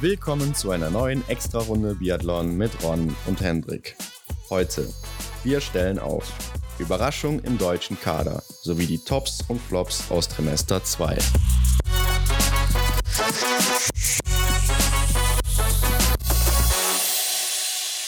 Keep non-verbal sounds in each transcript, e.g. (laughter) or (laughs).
Willkommen zu einer neuen Extra-Runde Biathlon mit Ron und Hendrik. Heute, wir stellen auf Überraschung im deutschen Kader sowie die Tops und Flops aus Trimester 2.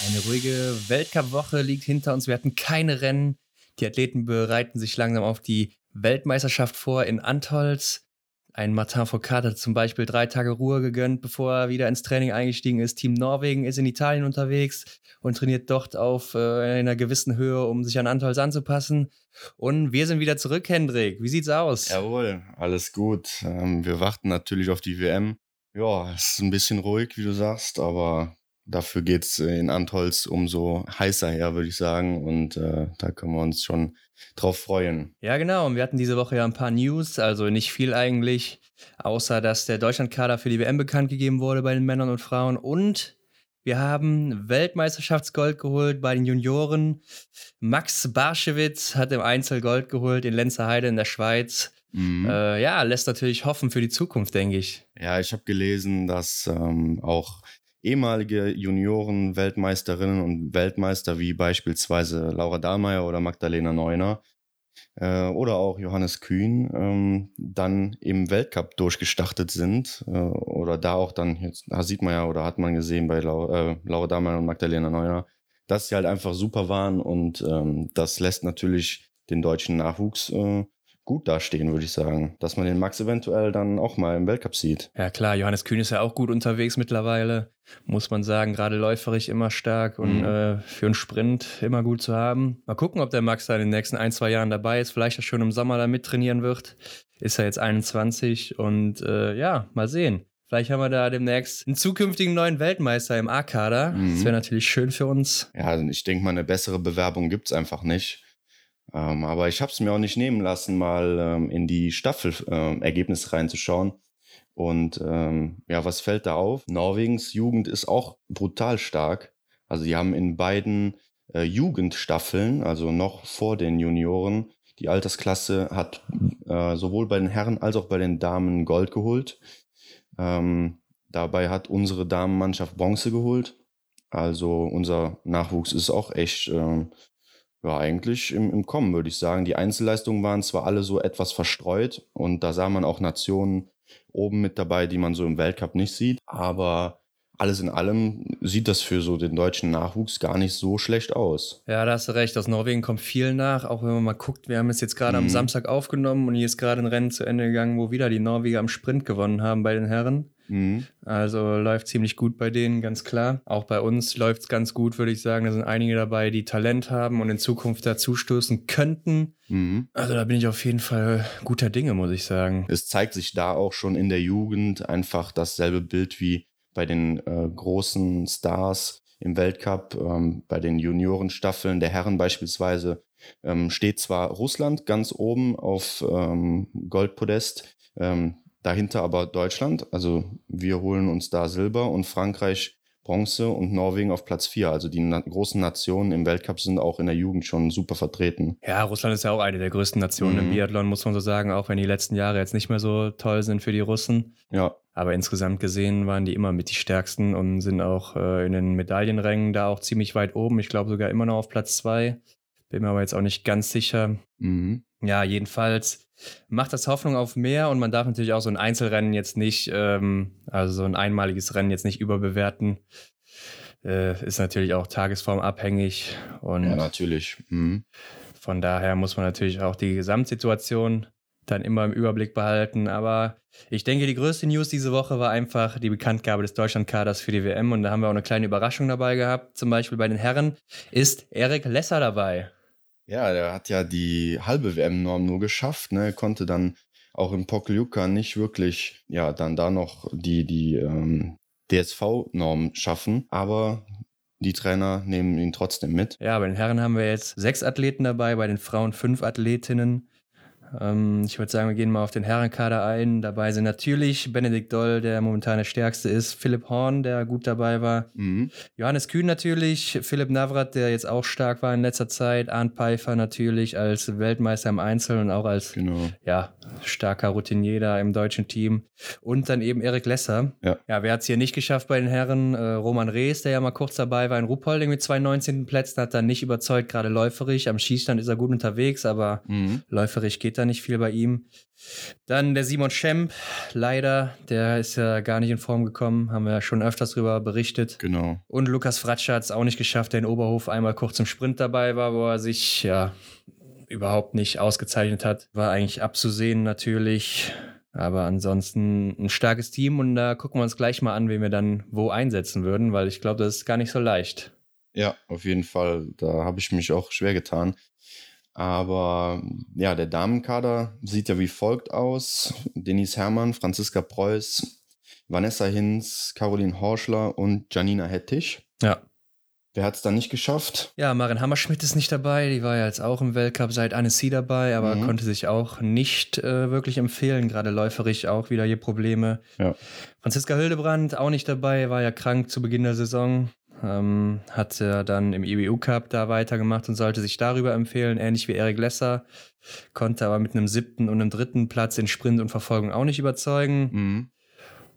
Eine ruhige Weltcup-Woche liegt hinter uns. Wir hatten keine Rennen. Die Athleten bereiten sich langsam auf die Weltmeisterschaft vor in Antolz. Ein Martin Foucault hat zum Beispiel drei Tage Ruhe gegönnt, bevor er wieder ins Training eingestiegen ist. Team Norwegen ist in Italien unterwegs und trainiert dort auf äh, einer gewissen Höhe, um sich an Antolz anzupassen. Und wir sind wieder zurück, Hendrik. Wie sieht's aus? Jawohl, alles gut. Ähm, wir warten natürlich auf die WM. Ja, es ist ein bisschen ruhig, wie du sagst, aber dafür geht's in Antolz umso heißer her, würde ich sagen. Und äh, da können wir uns schon drauf freuen. Ja, genau. Und wir hatten diese Woche ja ein paar News, also nicht viel eigentlich, außer dass der Deutschlandkader für die WM bekannt gegeben wurde bei den Männern und Frauen. Und wir haben Weltmeisterschaftsgold geholt bei den Junioren. Max Barschewitz hat im Einzel Gold geholt in Lenzerheide in der Schweiz. Mhm. Äh, ja, lässt natürlich hoffen für die Zukunft, denke ich. Ja, ich habe gelesen, dass ähm, auch ehemalige Junioren-Weltmeisterinnen und Weltmeister wie beispielsweise Laura Dahlmeier oder Magdalena Neuner äh, oder auch Johannes Kühn ähm, dann im Weltcup durchgestartet sind äh, oder da auch dann, jetzt da sieht man ja oder hat man gesehen bei Laura, äh, Laura Dahlmeier und Magdalena Neuner, dass sie halt einfach super waren und ähm, das lässt natürlich den deutschen Nachwuchs äh, gut dastehen, würde ich sagen. Dass man den Max eventuell dann auch mal im Weltcup sieht. Ja klar, Johannes Kühn ist ja auch gut unterwegs mittlerweile, muss man sagen. Gerade läuferig immer stark und mhm. äh, für einen Sprint immer gut zu haben. Mal gucken, ob der Max da in den nächsten ein, zwei Jahren dabei ist. Vielleicht auch schon im Sommer da mittrainieren wird. Ist er jetzt 21 und äh, ja, mal sehen. Vielleicht haben wir da demnächst einen zukünftigen neuen Weltmeister im A-Kader. Mhm. Das wäre natürlich schön für uns. Ja, also ich denke mal, eine bessere Bewerbung gibt es einfach nicht. Ähm, aber ich habe es mir auch nicht nehmen lassen, mal ähm, in die Staffelergebnisse ähm, reinzuschauen. Und ähm, ja, was fällt da auf? Norwegens Jugend ist auch brutal stark. Also die haben in beiden äh, Jugendstaffeln, also noch vor den Junioren, die Altersklasse hat äh, sowohl bei den Herren als auch bei den Damen Gold geholt. Ähm, dabei hat unsere Damenmannschaft Bronze geholt. Also unser Nachwuchs ist auch echt ähm, ja, eigentlich im, im Kommen, würde ich sagen. Die Einzelleistungen waren zwar alle so etwas verstreut und da sah man auch Nationen oben mit dabei, die man so im Weltcup nicht sieht, aber alles in allem sieht das für so den deutschen Nachwuchs gar nicht so schlecht aus. Ja, da hast du recht. Aus Norwegen kommt viel nach. Auch wenn man mal guckt, wir haben es jetzt gerade mhm. am Samstag aufgenommen und hier ist gerade ein Rennen zu Ende gegangen, wo wieder die Norweger am Sprint gewonnen haben bei den Herren. Mhm. Also läuft ziemlich gut bei denen, ganz klar. Auch bei uns läuft es ganz gut, würde ich sagen. Da sind einige dabei, die Talent haben und in Zukunft dazustoßen könnten. Mhm. Also da bin ich auf jeden Fall guter Dinge, muss ich sagen. Es zeigt sich da auch schon in der Jugend einfach dasselbe Bild wie bei den äh, großen Stars im Weltcup, ähm, bei den Juniorenstaffeln der Herren beispielsweise, ähm, steht zwar Russland ganz oben auf ähm, Goldpodest, ähm, Dahinter aber Deutschland. Also wir holen uns da Silber und Frankreich Bronze und Norwegen auf Platz 4. Also die na großen Nationen im Weltcup sind auch in der Jugend schon super vertreten. Ja, Russland ist ja auch eine der größten Nationen mhm. im Biathlon, muss man so sagen, auch wenn die letzten Jahre jetzt nicht mehr so toll sind für die Russen. Ja. Aber insgesamt gesehen waren die immer mit die stärksten und sind auch äh, in den Medaillenrängen da auch ziemlich weit oben. Ich glaube sogar immer noch auf Platz 2. Bin mir aber jetzt auch nicht ganz sicher. Mhm. Ja, jedenfalls macht das Hoffnung auf mehr und man darf natürlich auch so ein Einzelrennen jetzt nicht, ähm, also so ein einmaliges Rennen jetzt nicht überbewerten. Äh, ist natürlich auch tagesformabhängig und ja, natürlich. Mhm. Von daher muss man natürlich auch die Gesamtsituation dann immer im Überblick behalten. Aber ich denke, die größte News diese Woche war einfach die Bekanntgabe des Deutschlandkaders für die WM. Und da haben wir auch eine kleine Überraschung dabei gehabt. Zum Beispiel bei den Herren ist Erik Lesser dabei. Ja, der hat ja die halbe WM-Norm nur geschafft, ne? Konnte dann auch in Pokljuka nicht wirklich, ja, dann da noch die, die ähm, DSV-Norm schaffen. Aber die Trainer nehmen ihn trotzdem mit. Ja, bei den Herren haben wir jetzt sechs Athleten dabei, bei den Frauen fünf Athletinnen. Ähm, ich würde sagen, wir gehen mal auf den Herrenkader ein. Dabei sind natürlich Benedikt Doll, der momentan der stärkste ist, Philipp Horn, der gut dabei war, mhm. Johannes Kühn natürlich, Philipp Navrat, der jetzt auch stark war in letzter Zeit, Arndt Pfeiffer natürlich als Weltmeister im Einzel und auch als genau. ja, starker Routinier da im deutschen Team. Und dann eben Erik Lesser. Ja, ja wer hat es hier nicht geschafft bei den Herren? Äh, Roman Rees, der ja mal kurz dabei war in Ruppolding mit zwei 19. Plätzen, hat dann nicht überzeugt, gerade läuferig. Am Schießstand ist er gut unterwegs, aber mhm. läuferig geht da nicht viel bei ihm. Dann der Simon Schemp, leider, der ist ja gar nicht in Form gekommen, haben wir ja schon öfters darüber berichtet. Genau. Und Lukas Fratscher hat es auch nicht geschafft, der in Oberhof einmal kurz im Sprint dabei war, wo er sich ja überhaupt nicht ausgezeichnet hat. War eigentlich abzusehen natürlich. Aber ansonsten ein starkes Team und da gucken wir uns gleich mal an, wen wir dann wo einsetzen würden, weil ich glaube, das ist gar nicht so leicht. Ja, auf jeden Fall. Da habe ich mich auch schwer getan. Aber ja, der Damenkader sieht ja wie folgt aus. Denise Herrmann, Franziska Preuß, Vanessa Hinz, Caroline Horschler und Janina Hettich. Ja. Wer hat es dann nicht geschafft? Ja, Marin Hammerschmidt ist nicht dabei. Die war ja jetzt auch im Weltcup seit Annecy dabei, aber mhm. konnte sich auch nicht äh, wirklich empfehlen. Gerade läuferig auch wieder hier Probleme. Ja. Franziska Hildebrand auch nicht dabei, war ja krank zu Beginn der Saison. Ähm, hat ja dann im IBU Cup da weitergemacht und sollte sich darüber empfehlen, ähnlich wie Eric Lesser. Konnte aber mit einem siebten und einem dritten Platz in Sprint und Verfolgung auch nicht überzeugen. Mhm.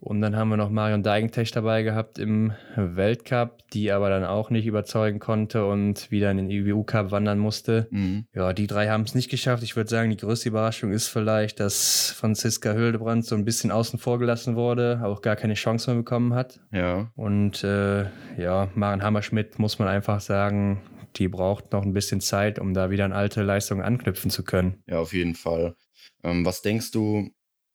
Und dann haben wir noch Marion Deigentech dabei gehabt im Weltcup, die aber dann auch nicht überzeugen konnte und wieder in den IBU Cup wandern musste. Mhm. Ja, die drei haben es nicht geschafft. Ich würde sagen, die größte Überraschung ist vielleicht, dass Franziska Hildebrand so ein bisschen außen vor gelassen wurde, auch gar keine Chance mehr bekommen hat. Ja. Und äh, ja, Maren Hammerschmidt muss man einfach sagen, die braucht noch ein bisschen Zeit, um da wieder an alte Leistungen anknüpfen zu können. Ja, auf jeden Fall. Ähm, was denkst du,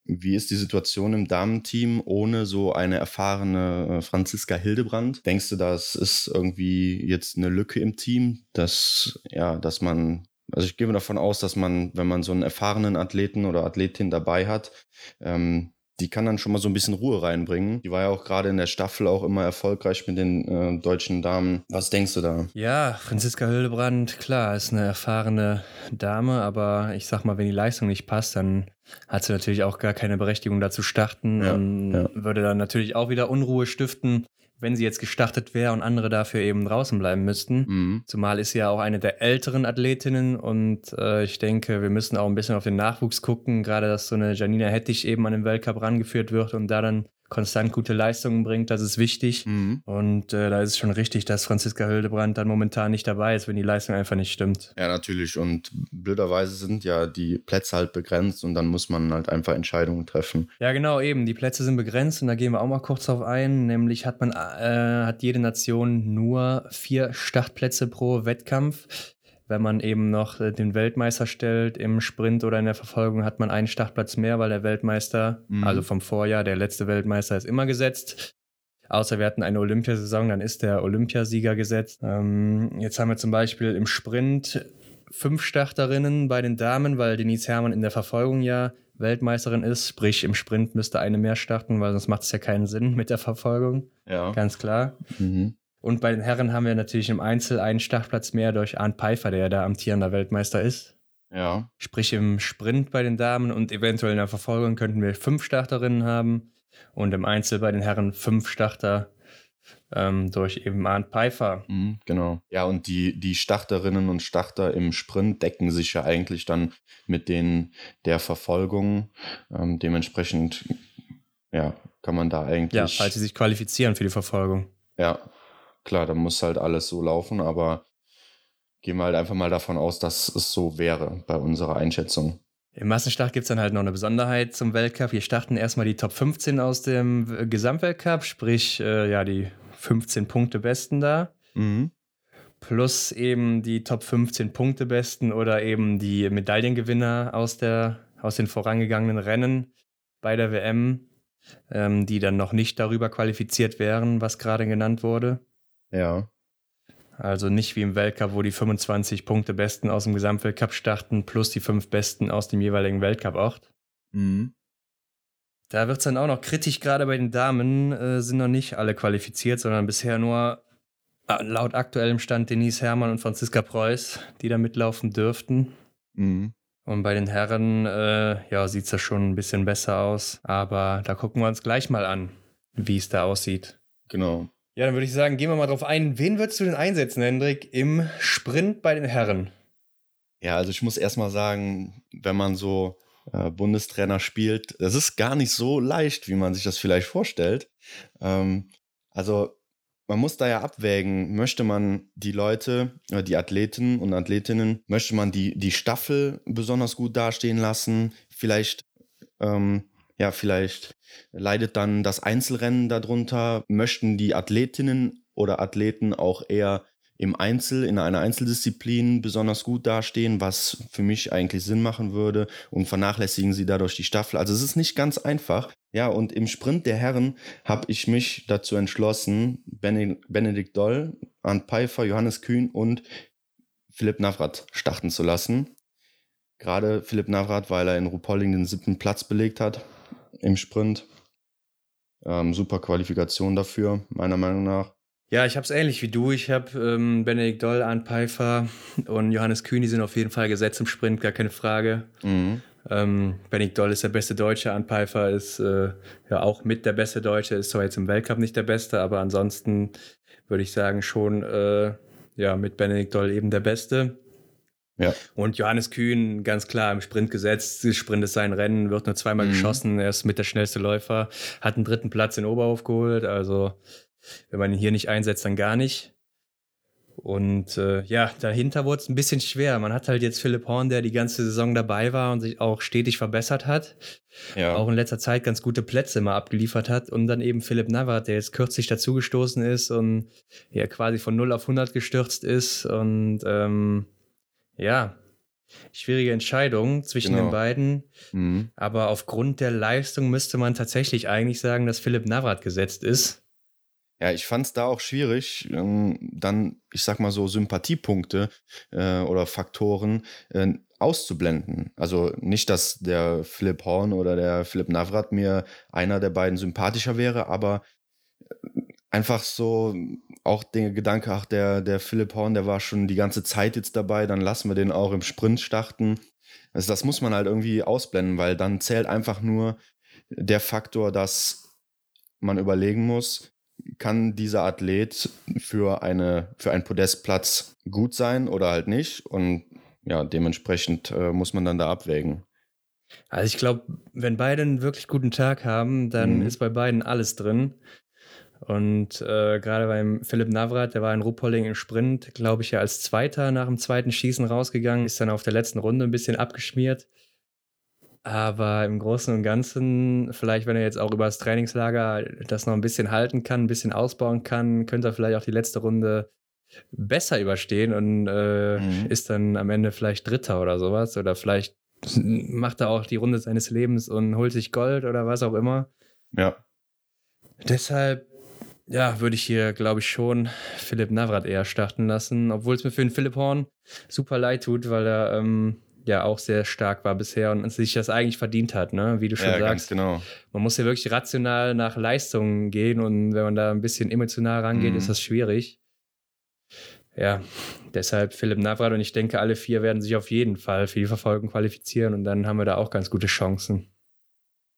wie ist die Situation im Damenteam ohne so eine erfahrene äh, Franziska Hildebrand? Denkst du, das ist irgendwie jetzt eine Lücke im Team, dass, ja, dass man, also ich gehe davon aus, dass man, wenn man so einen erfahrenen Athleten oder Athletin dabei hat, ähm, die kann dann schon mal so ein bisschen Ruhe reinbringen. Die war ja auch gerade in der Staffel auch immer erfolgreich mit den äh, deutschen Damen. Was denkst du da? Ja, Franziska Hildebrand, klar, ist eine erfahrene Dame, aber ich sag mal, wenn die Leistung nicht passt, dann hat sie natürlich auch gar keine Berechtigung dazu starten ja, und ja. würde dann natürlich auch wieder Unruhe stiften wenn sie jetzt gestartet wäre und andere dafür eben draußen bleiben müssten. Mhm. Zumal ist sie ja auch eine der älteren Athletinnen und äh, ich denke, wir müssen auch ein bisschen auf den Nachwuchs gucken, gerade dass so eine Janina Hettich eben an den Weltcup rangeführt wird und da dann konstant gute Leistungen bringt, das ist wichtig. Mhm. Und äh, da ist es schon richtig, dass Franziska Hildebrand dann momentan nicht dabei ist, wenn die Leistung einfach nicht stimmt. Ja, natürlich. Und blöderweise sind ja die Plätze halt begrenzt und dann muss man halt einfach Entscheidungen treffen. Ja, genau, eben. Die Plätze sind begrenzt und da gehen wir auch mal kurz drauf ein. Nämlich hat man, äh, hat jede Nation nur vier Startplätze pro Wettkampf. Wenn man eben noch äh, den Weltmeister stellt im Sprint oder in der Verfolgung, hat man einen Startplatz mehr, weil der Weltmeister, mhm. also vom Vorjahr, der letzte Weltmeister ist immer gesetzt. Außer wir hatten eine Olympiasaison, dann ist der Olympiasieger gesetzt. Ähm, jetzt haben wir zum Beispiel im Sprint fünf Starterinnen bei den Damen, weil Denise Herrmann in der Verfolgung ja Weltmeisterin ist. Sprich, im Sprint müsste eine mehr starten, weil sonst macht es ja keinen Sinn mit der Verfolgung. Ja. Ganz klar. Mhm. Und bei den Herren haben wir natürlich im Einzel einen Startplatz mehr durch Arndt Pfeiffer, der ja da amtierender Weltmeister ist. Ja. Sprich, im Sprint bei den Damen und eventuell in der Verfolgung könnten wir fünf Starterinnen haben und im Einzel bei den Herren fünf Starter ähm, durch eben Arndt Pfeiffer. Mhm, genau. Ja, und die, die Starterinnen und Starter im Sprint decken sich ja eigentlich dann mit denen der Verfolgung. Ähm, dementsprechend, ja, kann man da eigentlich. Ja, falls sie sich qualifizieren für die Verfolgung. Ja, Klar, da muss halt alles so laufen, aber gehen wir halt einfach mal davon aus, dass es so wäre bei unserer Einschätzung. Im Massenstart gibt es dann halt noch eine Besonderheit zum Weltcup. Wir starten erstmal die Top 15 aus dem Gesamtweltcup, sprich äh, ja die 15 Punkte besten da. Mhm. Plus eben die Top 15 Punkte besten oder eben die Medaillengewinner aus, der, aus den vorangegangenen Rennen bei der WM, ähm, die dann noch nicht darüber qualifiziert wären, was gerade genannt wurde. Ja. Also nicht wie im Weltcup, wo die 25 Punkte Besten aus dem Gesamtweltcup starten, plus die fünf Besten aus dem jeweiligen Weltcup-Ort. Mhm. Da wird es dann auch noch kritisch, gerade bei den Damen äh, sind noch nicht alle qualifiziert, sondern bisher nur äh, laut aktuellem Stand Denise Herrmann und Franziska Preuß, die da mitlaufen dürften. Mhm. Und bei den Herren, äh, ja, sieht es ja schon ein bisschen besser aus. Aber da gucken wir uns gleich mal an, wie es da aussieht. Genau. Ja, dann würde ich sagen, gehen wir mal drauf ein. Wen würdest du denn einsetzen, Hendrik, im Sprint bei den Herren? Ja, also ich muss erstmal sagen, wenn man so äh, Bundestrainer spielt, das ist gar nicht so leicht, wie man sich das vielleicht vorstellt. Ähm, also man muss da ja abwägen, möchte man die Leute, äh, die Athleten und Athletinnen, möchte man die, die Staffel besonders gut dastehen lassen? Vielleicht, ähm, ja, vielleicht leidet dann das Einzelrennen darunter. Möchten die Athletinnen oder Athleten auch eher im Einzel, in einer Einzeldisziplin besonders gut dastehen, was für mich eigentlich Sinn machen würde und vernachlässigen sie dadurch die Staffel. Also es ist nicht ganz einfach. Ja, und im Sprint der Herren habe ich mich dazu entschlossen, Benedikt Doll, Arndt Pfeiffer, Johannes Kühn und Philipp Navrat starten zu lassen. Gerade Philipp Navrat, weil er in Rupolling den siebten Platz belegt hat im Sprint. Ähm, super Qualifikation dafür, meiner Meinung nach. Ja, ich habe es ähnlich wie du. Ich habe ähm, Benedikt Doll, Arndt Pfeiffer und Johannes Kühn, die sind auf jeden Fall gesetzt im Sprint, gar keine Frage. Mhm. Ähm, Benedikt Doll ist der beste Deutsche, Arndt Pfeiffer ist äh, ja auch mit der beste Deutsche, ist zwar jetzt im Weltcup nicht der beste, aber ansonsten würde ich sagen schon äh, ja mit Benedikt Doll eben der Beste. Ja. Und Johannes Kühn, ganz klar im Sprint gesetzt. Sprint ist sein Rennen, wird nur zweimal mhm. geschossen. Er ist mit der schnellste Läufer, hat einen dritten Platz in Oberhof geholt. Also wenn man ihn hier nicht einsetzt, dann gar nicht. Und äh, ja, dahinter wurde es ein bisschen schwer. Man hat halt jetzt Philipp Horn, der die ganze Saison dabei war und sich auch stetig verbessert hat. Ja. Auch in letzter Zeit ganz gute Plätze immer abgeliefert hat. Und dann eben Philipp Navrat, der jetzt kürzlich dazugestoßen ist und ja quasi von 0 auf 100 gestürzt ist. Und ähm, ja, schwierige Entscheidung zwischen genau. den beiden. Mhm. Aber aufgrund der Leistung müsste man tatsächlich eigentlich sagen, dass Philipp Navrat gesetzt ist. Ja, ich fand es da auch schwierig, ähm, dann, ich sag mal so, Sympathiepunkte äh, oder Faktoren äh, auszublenden. Also nicht, dass der Philipp Horn oder der Philipp Navrat mir einer der beiden sympathischer wäre, aber äh, einfach so auch der Gedanke, ach, der, der Philipp Horn, der war schon die ganze Zeit jetzt dabei, dann lassen wir den auch im Sprint starten. Also das muss man halt irgendwie ausblenden, weil dann zählt einfach nur der Faktor, dass man überlegen muss, kann dieser Athlet für, eine, für einen Podestplatz gut sein oder halt nicht. Und ja, dementsprechend äh, muss man dann da abwägen. Also ich glaube, wenn beide einen wirklich guten Tag haben, dann mhm. ist bei beiden alles drin. Und äh, gerade beim Philipp Navrat, der war in Ruppolding im Sprint, glaube ich, ja als Zweiter nach dem zweiten Schießen rausgegangen, ist dann auf der letzten Runde ein bisschen abgeschmiert. Aber im Großen und Ganzen, vielleicht, wenn er jetzt auch über das Trainingslager das noch ein bisschen halten kann, ein bisschen ausbauen kann, könnte er vielleicht auch die letzte Runde besser überstehen und äh, mhm. ist dann am Ende vielleicht Dritter oder sowas. Oder vielleicht macht er auch die Runde seines Lebens und holt sich Gold oder was auch immer. Ja. Deshalb, ja, würde ich hier, glaube ich, schon Philipp Navrat eher starten lassen, obwohl es mir für den Philipp Horn super leid tut, weil er ähm, ja auch sehr stark war bisher und sich das eigentlich verdient hat, ne? Wie du schon ja, sagst. genau. Man muss ja wirklich rational nach Leistungen gehen und wenn man da ein bisschen emotional rangeht, mhm. ist das schwierig. Ja, deshalb Philipp Navrat und ich denke, alle vier werden sich auf jeden Fall für die Verfolgung qualifizieren und dann haben wir da auch ganz gute Chancen.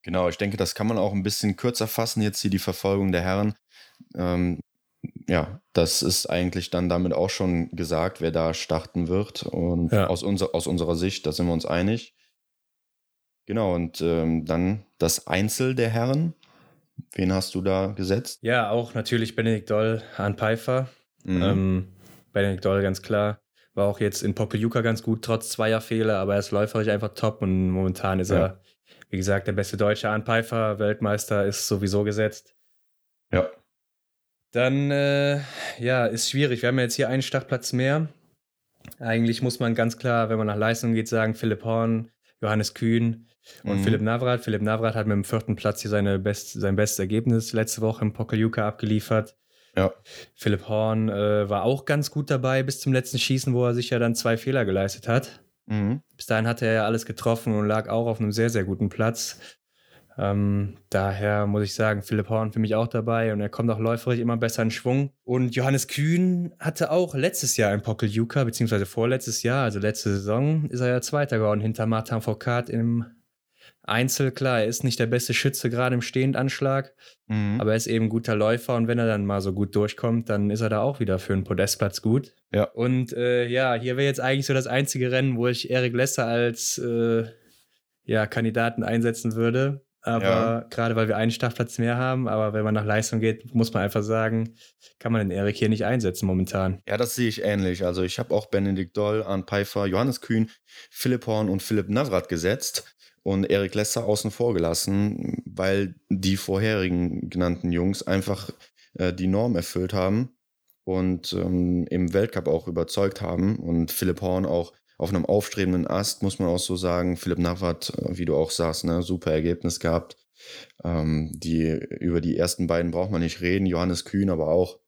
Genau, ich denke, das kann man auch ein bisschen kürzer fassen, jetzt hier die Verfolgung der Herren. Ähm, ja, das ist eigentlich dann damit auch schon gesagt, wer da starten wird. Und ja. aus, unser, aus unserer Sicht, da sind wir uns einig. Genau, und ähm, dann das Einzel der Herren. Wen hast du da gesetzt? Ja, auch natürlich Benedikt Doll, Hahn Pfeiffer. Mhm. Ähm, Benedikt Doll, ganz klar. War auch jetzt in Pokeljuka ganz gut, trotz zweier Fehler, aber er ist läuferisch einfach top und momentan ist ja. er, wie gesagt, der beste Deutsche. Hahn Pfeiffer, Weltmeister, ist sowieso gesetzt. Ja. Dann, äh, ja, ist schwierig. Wir haben ja jetzt hier einen Startplatz mehr. Eigentlich muss man ganz klar, wenn man nach Leistung geht, sagen, Philipp Horn, Johannes Kühn und mhm. Philipp Navrat. Philipp Navrat hat mit dem vierten Platz hier seine best, sein bestes Ergebnis letzte Woche im Pokeljuka abgeliefert. Ja. Philipp Horn äh, war auch ganz gut dabei bis zum letzten Schießen, wo er sich ja dann zwei Fehler geleistet hat. Mhm. Bis dahin hatte er ja alles getroffen und lag auch auf einem sehr, sehr guten Platz. Ähm, daher muss ich sagen, Philipp Horn für mich auch dabei und er kommt auch läuferisch immer besser in Schwung. Und Johannes Kühn hatte auch letztes Jahr ein Pokeljuka, beziehungsweise vorletztes Jahr, also letzte Saison, ist er ja Zweiter geworden hinter Martin Foucault im Einzel. Klar, er ist nicht der beste Schütze gerade im Stehendanschlag, mhm. aber er ist eben ein guter Läufer und wenn er dann mal so gut durchkommt, dann ist er da auch wieder für einen Podestplatz gut. Ja. Und äh, ja, hier wäre jetzt eigentlich so das einzige Rennen, wo ich Erik Lesser als äh, ja, Kandidaten einsetzen würde. Aber ja. gerade weil wir einen Startplatz mehr haben, aber wenn man nach Leistung geht, muss man einfach sagen, kann man den Erik hier nicht einsetzen momentan. Ja, das sehe ich ähnlich. Also ich habe auch Benedikt Doll, Arne Pfeiffer, Johannes Kühn, Philipp Horn und Philipp Navrat gesetzt und Erik Lesser außen vor gelassen, weil die vorherigen genannten Jungs einfach äh, die Norm erfüllt haben und ähm, im Weltcup auch überzeugt haben und Philipp Horn auch auf einem aufstrebenden Ast, muss man auch so sagen. Philipp Navrat, äh, wie du auch sagst, ne, super Ergebnis gehabt. Ähm, die, über die ersten beiden braucht man nicht reden. Johannes Kühn aber auch.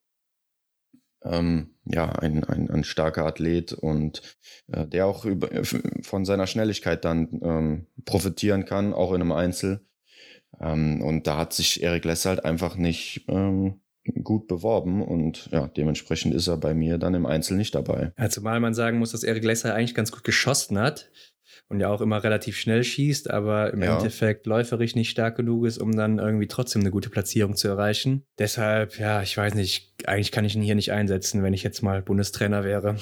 Ähm, ja, ein, ein, ein starker Athlet und äh, der auch über, von seiner Schnelligkeit dann ähm, profitieren kann, auch in einem Einzel. Ähm, und da hat sich Erik Lesser halt einfach nicht ähm, gut beworben und ja, dementsprechend ist er bei mir dann im Einzel nicht dabei. Ja, zumal man sagen muss, dass Erik Lesser eigentlich ganz gut geschossen hat und ja auch immer relativ schnell schießt, aber im ja. Endeffekt läuferisch nicht stark genug ist, um dann irgendwie trotzdem eine gute Platzierung zu erreichen. Deshalb, ja, ich weiß nicht, eigentlich kann ich ihn hier nicht einsetzen, wenn ich jetzt mal Bundestrainer wäre.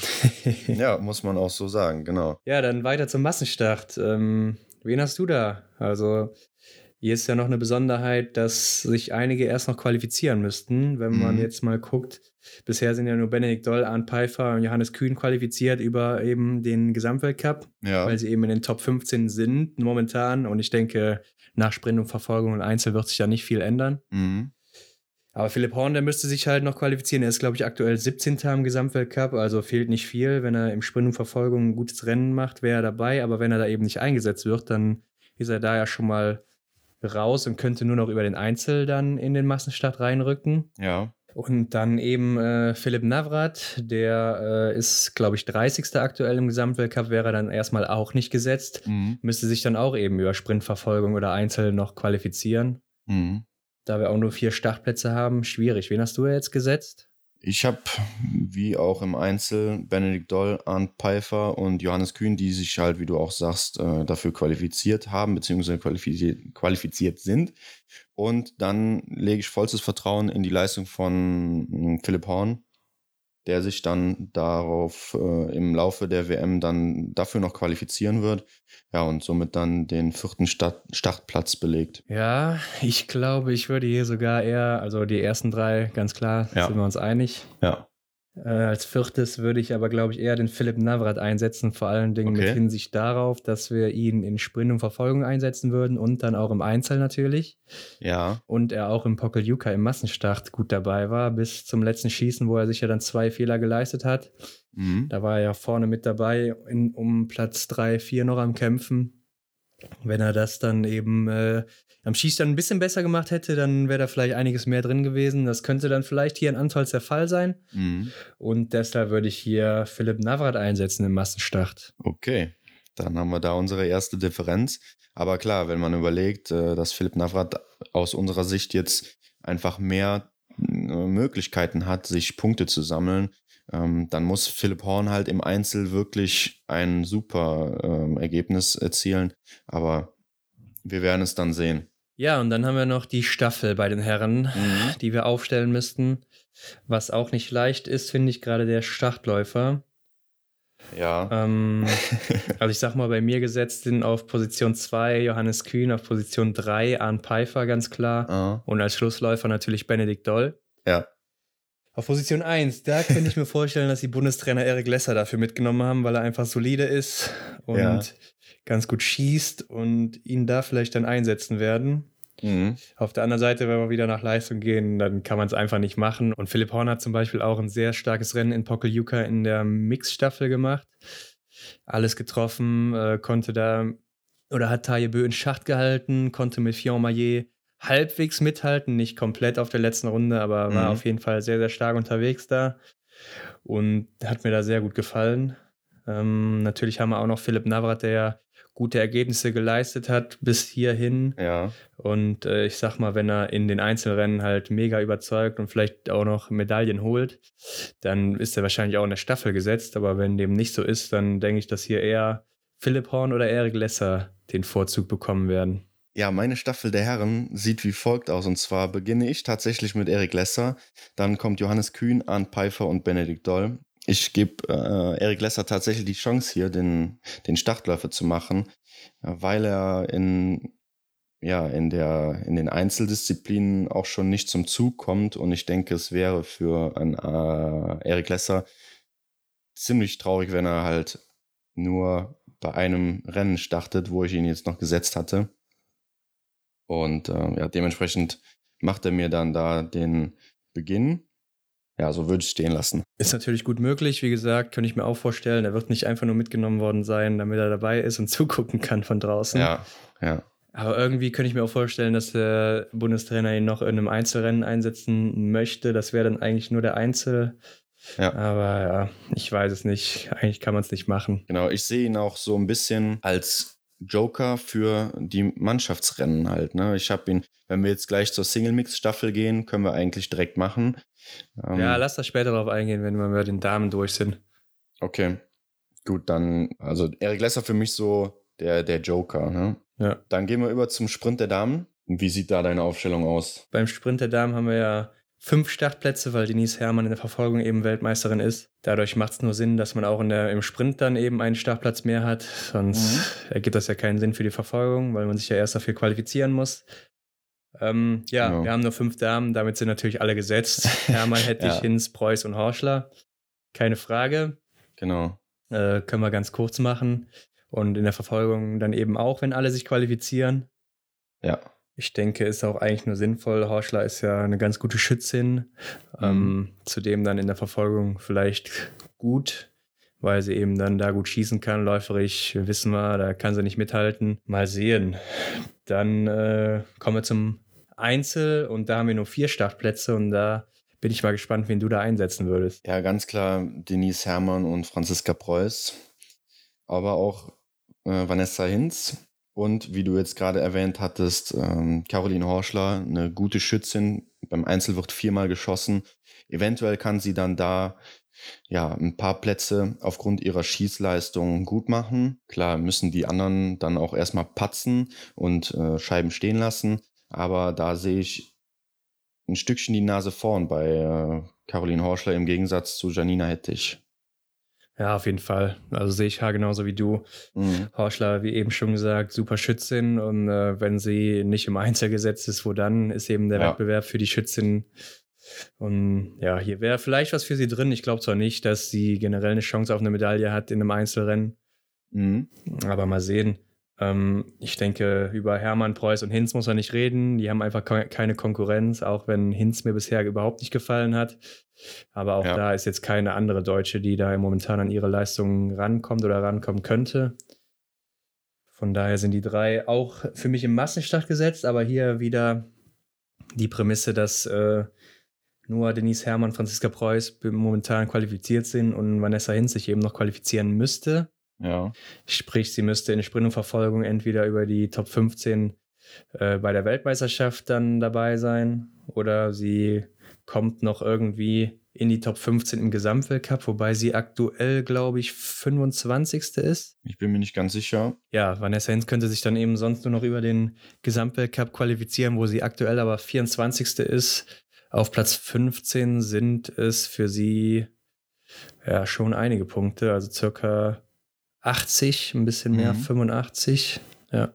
ja, (laughs) muss man auch so sagen, genau. Ja, dann weiter zum Massenstart. Ähm, wen hast du da? Also hier ist ja noch eine Besonderheit, dass sich einige erst noch qualifizieren müssten, wenn man mhm. jetzt mal guckt. Bisher sind ja nur Benedikt Doll, Arndt Pfeiffer und Johannes Kühn qualifiziert über eben den Gesamtweltcup, ja. weil sie eben in den Top 15 sind momentan. Und ich denke, nach Sprint und Verfolgung und Einzel wird sich da nicht viel ändern. Mhm. Aber Philipp Horn, der müsste sich halt noch qualifizieren. Er ist, glaube ich, aktuell 17. im Gesamtweltcup, also fehlt nicht viel. Wenn er im Sprint und Verfolgung ein gutes Rennen macht, wäre er dabei. Aber wenn er da eben nicht eingesetzt wird, dann ist er da ja schon mal raus und könnte nur noch über den Einzel dann in den Massenstart reinrücken. Ja. Und dann eben äh, Philipp Navrat, der äh, ist, glaube ich, 30. aktuell im Gesamtweltcup, wäre dann erstmal auch nicht gesetzt. Mhm. Müsste sich dann auch eben über Sprintverfolgung oder Einzel noch qualifizieren. Mhm. Da wir auch nur vier Startplätze haben, schwierig. Wen hast du jetzt gesetzt? Ich habe, wie auch im Einzel, Benedikt Doll, Arndt Pfeiffer und Johannes Kühn, die sich halt, wie du auch sagst, äh, dafür qualifiziert haben, beziehungsweise qualifiziert, qualifiziert sind. Und dann lege ich vollstes Vertrauen in die Leistung von hm, Philipp Horn, der sich dann darauf äh, im Laufe der WM dann dafür noch qualifizieren wird. Ja, und somit dann den vierten Start Startplatz belegt. Ja, ich glaube, ich würde hier sogar eher, also die ersten drei, ganz klar, ja. sind wir uns einig. Ja. Äh, als viertes würde ich aber, glaube ich, eher den Philipp Navrat einsetzen, vor allen Dingen okay. mit Hinsicht darauf, dass wir ihn in Sprint und Verfolgung einsetzen würden und dann auch im Einzel natürlich. Ja. Und er auch im Pokeljuka im Massenstart gut dabei war, bis zum letzten Schießen, wo er sich ja dann zwei Fehler geleistet hat. Mhm. Da war er ja vorne mit dabei, in, um Platz drei, vier noch am Kämpfen. Wenn er das dann eben äh, am Schießstand ein bisschen besser gemacht hätte, dann wäre da vielleicht einiges mehr drin gewesen. Das könnte dann vielleicht hier in Antolz der Fall sein. Mhm. Und deshalb würde ich hier Philipp Navrat einsetzen im Massenstart. Okay, dann haben wir da unsere erste Differenz. Aber klar, wenn man überlegt, äh, dass Philipp Navrat aus unserer Sicht jetzt einfach mehr äh, Möglichkeiten hat, sich Punkte zu sammeln, ähm, dann muss Philipp Horn halt im Einzel wirklich ein super ähm, Ergebnis erzielen. Aber wir werden es dann sehen. Ja, und dann haben wir noch die Staffel bei den Herren, mhm. die wir aufstellen müssten. Was auch nicht leicht ist, finde ich, gerade der Startläufer. Ja. Ähm, (laughs) also ich sag mal, bei mir gesetzt sind auf Position 2 Johannes Kühn, auf Position 3 Arne Pfeiffer, ganz klar. Uh. Und als Schlussläufer natürlich Benedikt Doll. Ja. Auf Position 1, da könnte ich mir vorstellen, dass die Bundestrainer Erik Lesser dafür mitgenommen haben, weil er einfach solide ist und ja. ganz gut schießt und ihn da vielleicht dann einsetzen werden. Mhm. Auf der anderen Seite, wenn wir wieder nach Leistung gehen, dann kann man es einfach nicht machen. Und Philipp Horn hat zum Beispiel auch ein sehr starkes Rennen in Pokeljuka in der Mixstaffel gemacht. Alles getroffen, äh, konnte da oder hat Taille Bö in Schacht gehalten, konnte mit Fion Maillet halbwegs mithalten, nicht komplett auf der letzten Runde, aber war mhm. auf jeden Fall sehr, sehr stark unterwegs da und hat mir da sehr gut gefallen. Ähm, natürlich haben wir auch noch Philipp Navrat, der gute Ergebnisse geleistet hat bis hierhin. Ja. Und äh, ich sag mal, wenn er in den Einzelrennen halt mega überzeugt und vielleicht auch noch Medaillen holt, dann ist er wahrscheinlich auch in der Staffel gesetzt. Aber wenn dem nicht so ist, dann denke ich, dass hier eher Philipp Horn oder Erik Lesser den Vorzug bekommen werden. Ja, meine Staffel der Herren sieht wie folgt aus. Und zwar beginne ich tatsächlich mit Erik Lesser, dann kommt Johannes Kühn, Arndt Pfeiffer und Benedikt Doll ich gebe äh, Erik Lesser tatsächlich die Chance hier, den, den Startläufer zu machen, weil er in, ja, in, der, in den Einzeldisziplinen auch schon nicht zum Zug kommt. Und ich denke, es wäre für einen äh, Erik Lesser ziemlich traurig, wenn er halt nur bei einem Rennen startet, wo ich ihn jetzt noch gesetzt hatte. Und äh, ja, dementsprechend macht er mir dann da den Beginn ja, so würde ich stehen lassen. Ist natürlich gut möglich. Wie gesagt, könnte ich mir auch vorstellen, er wird nicht einfach nur mitgenommen worden sein, damit er dabei ist und (laughs) zugucken kann von draußen. Ja, ja. Aber irgendwie könnte ich mir auch vorstellen, dass der Bundestrainer ihn noch in einem Einzelrennen einsetzen möchte. Das wäre dann eigentlich nur der Einzel. Ja. Aber ja, ich weiß es nicht. Eigentlich kann man es nicht machen. Genau, ich sehe ihn auch so ein bisschen als Joker für die Mannschaftsrennen halt. Ne? Ich habe ihn, wenn wir jetzt gleich zur Single-Mix-Staffel gehen, können wir eigentlich direkt machen. Ähm, ja, lass das später darauf eingehen, wenn wir mit den Damen durch sind. Okay. Gut, dann, also Erik Lesser für mich so der, der Joker. Ne? Ja. Dann gehen wir über zum Sprint der Damen. Wie sieht da deine Aufstellung aus? Beim Sprint der Damen haben wir ja fünf Startplätze, weil Denise Herrmann in der Verfolgung eben Weltmeisterin ist. Dadurch macht es nur Sinn, dass man auch in der, im Sprint dann eben einen Startplatz mehr hat. Sonst mhm. ergibt das ja keinen Sinn für die Verfolgung, weil man sich ja erst dafür qualifizieren muss. Ähm, ja, genau. wir haben nur fünf Damen, damit sind natürlich alle gesetzt. (laughs) Hermann, Hettich, ja. Hinz, Preuß und Horschler. Keine Frage. Genau. Äh, können wir ganz kurz machen. Und in der Verfolgung dann eben auch, wenn alle sich qualifizieren. Ja. Ich denke, ist auch eigentlich nur sinnvoll. Horschler ist ja eine ganz gute Schützin. Mhm. Ähm, zudem dann in der Verfolgung vielleicht gut, weil sie eben dann da gut schießen kann. Läuferig wissen wir, da kann sie nicht mithalten. Mal sehen. Dann äh, kommen wir zum Einzel und da haben wir nur vier Startplätze und da bin ich mal gespannt, wen du da einsetzen würdest. Ja, ganz klar Denise Herrmann und Franziska Preuß, aber auch äh, Vanessa Hinz und wie du jetzt gerade erwähnt hattest, ähm, Caroline Horschler, eine gute Schützin. Beim Einzel wird viermal geschossen. Eventuell kann sie dann da ja, ein paar Plätze aufgrund ihrer Schießleistung gut machen. Klar müssen die anderen dann auch erstmal patzen und äh, Scheiben stehen lassen. Aber da sehe ich ein Stückchen die Nase vorn bei äh, Caroline Horschler im Gegensatz zu Janina Hettich. Ja, auf jeden Fall. Also sehe ich genauso wie du. Mhm. Horschler, wie eben schon gesagt, super Schützin. Und äh, wenn sie nicht im (laughs) Einzel gesetzt ist, wo dann ist eben der ja. Wettbewerb für die Schützin und ja, hier wäre vielleicht was für sie drin. Ich glaube zwar nicht, dass sie generell eine Chance auf eine Medaille hat in einem Einzelrennen. Mhm. Aber mal sehen. Ähm, ich denke, über Hermann, Preuß und Hinz muss man nicht reden. Die haben einfach keine Konkurrenz, auch wenn Hinz mir bisher überhaupt nicht gefallen hat. Aber auch ja. da ist jetzt keine andere Deutsche, die da momentan an ihre Leistungen rankommt oder rankommen könnte. Von daher sind die drei auch für mich im Massenstart gesetzt, aber hier wieder die Prämisse, dass äh, nur Denise Herrmann, Franziska Preuß momentan qualifiziert sind und Vanessa Hinz sich eben noch qualifizieren müsste. Ja. Sprich, sie müsste in der Sprintverfolgung entweder über die Top 15 äh, bei der Weltmeisterschaft dann dabei sein oder sie kommt noch irgendwie in die Top 15 im Gesamtweltcup, wobei sie aktuell, glaube ich, 25. ist. Ich bin mir nicht ganz sicher. Ja, Vanessa Hinz könnte sich dann eben sonst nur noch über den Gesamtweltcup qualifizieren, wo sie aktuell aber 24. ist. Auf Platz 15 sind es für sie ja schon einige Punkte, also circa 80, ein bisschen mehr, mhm. 85. Ja.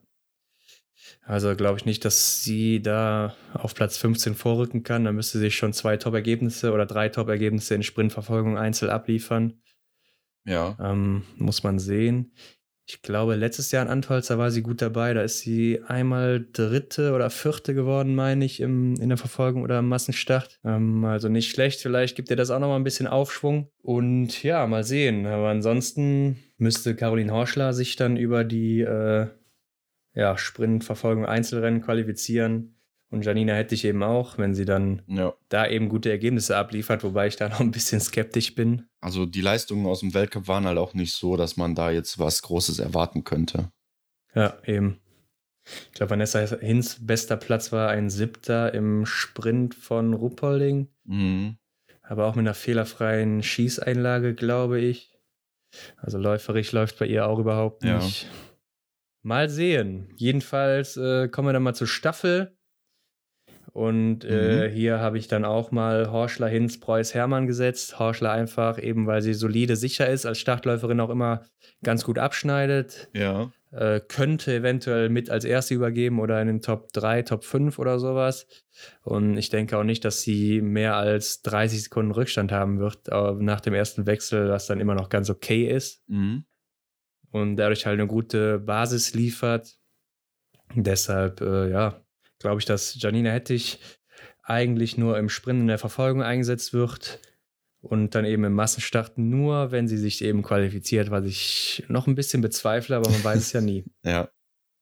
Also glaube ich nicht, dass sie da auf Platz 15 vorrücken kann. Da müsste sie schon zwei Top-Ergebnisse oder drei Top-Ergebnisse in Sprintverfolgung einzeln abliefern. Ja. Ähm, muss man sehen. Ich glaube, letztes Jahr in Antolz, da war sie gut dabei. Da ist sie einmal dritte oder vierte geworden, meine ich, im, in der Verfolgung oder im Massenstart. Ähm, also nicht schlecht. Vielleicht gibt ihr das auch nochmal ein bisschen Aufschwung. Und ja, mal sehen. Aber ansonsten müsste Caroline Horschler sich dann über die äh, ja, Sprintverfolgung Einzelrennen qualifizieren. Und Janina hätte ich eben auch, wenn sie dann ja. da eben gute Ergebnisse abliefert, wobei ich da noch ein bisschen skeptisch bin. Also die Leistungen aus dem Weltcup waren halt auch nicht so, dass man da jetzt was Großes erwarten könnte. Ja, eben. Ich glaube, Vanessa Hinz bester Platz war ein siebter im Sprint von Ruppolding. Mhm. Aber auch mit einer fehlerfreien Schießeinlage, glaube ich. Also läuferig läuft bei ihr auch überhaupt nicht. Ja. Mal sehen. Jedenfalls äh, kommen wir dann mal zur Staffel. Und äh, mhm. hier habe ich dann auch mal Horschler, Hinz, Preuß, Hermann gesetzt. Horschler einfach eben, weil sie solide sicher ist, als Startläuferin auch immer ganz gut abschneidet. Ja. Äh, könnte eventuell mit als Erste übergeben oder in den Top 3, Top 5 oder sowas. Und ich denke auch nicht, dass sie mehr als 30 Sekunden Rückstand haben wird äh, nach dem ersten Wechsel, was dann immer noch ganz okay ist. Mhm. Und dadurch halt eine gute Basis liefert. Deshalb, äh, ja, glaube ich, dass Janina Hettich eigentlich nur im Sprint in der Verfolgung eingesetzt wird und dann eben im Massenstart nur, wenn sie sich eben qualifiziert, was ich noch ein bisschen bezweifle, aber man weiß es ja nie. (laughs) Ja.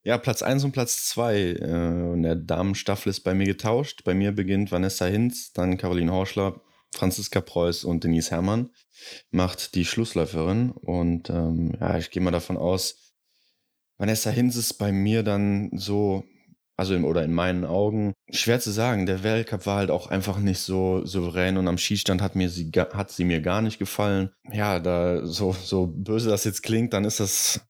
Ja, Platz 1 und Platz 2 äh, in der Damenstaffel ist bei mir getauscht. Bei mir beginnt Vanessa Hinz, dann Caroline Horschler, Franziska Preuß und Denise Herrmann macht die Schlussläuferin. Und ähm, ja, ich gehe mal davon aus, Vanessa Hinz ist bei mir dann so also in, oder in meinen Augen. Schwer zu sagen. Der Weltcup war halt auch einfach nicht so souverän und am Schießstand hat mir sie hat sie mir gar nicht gefallen. Ja, da so so böse das jetzt klingt, dann ist das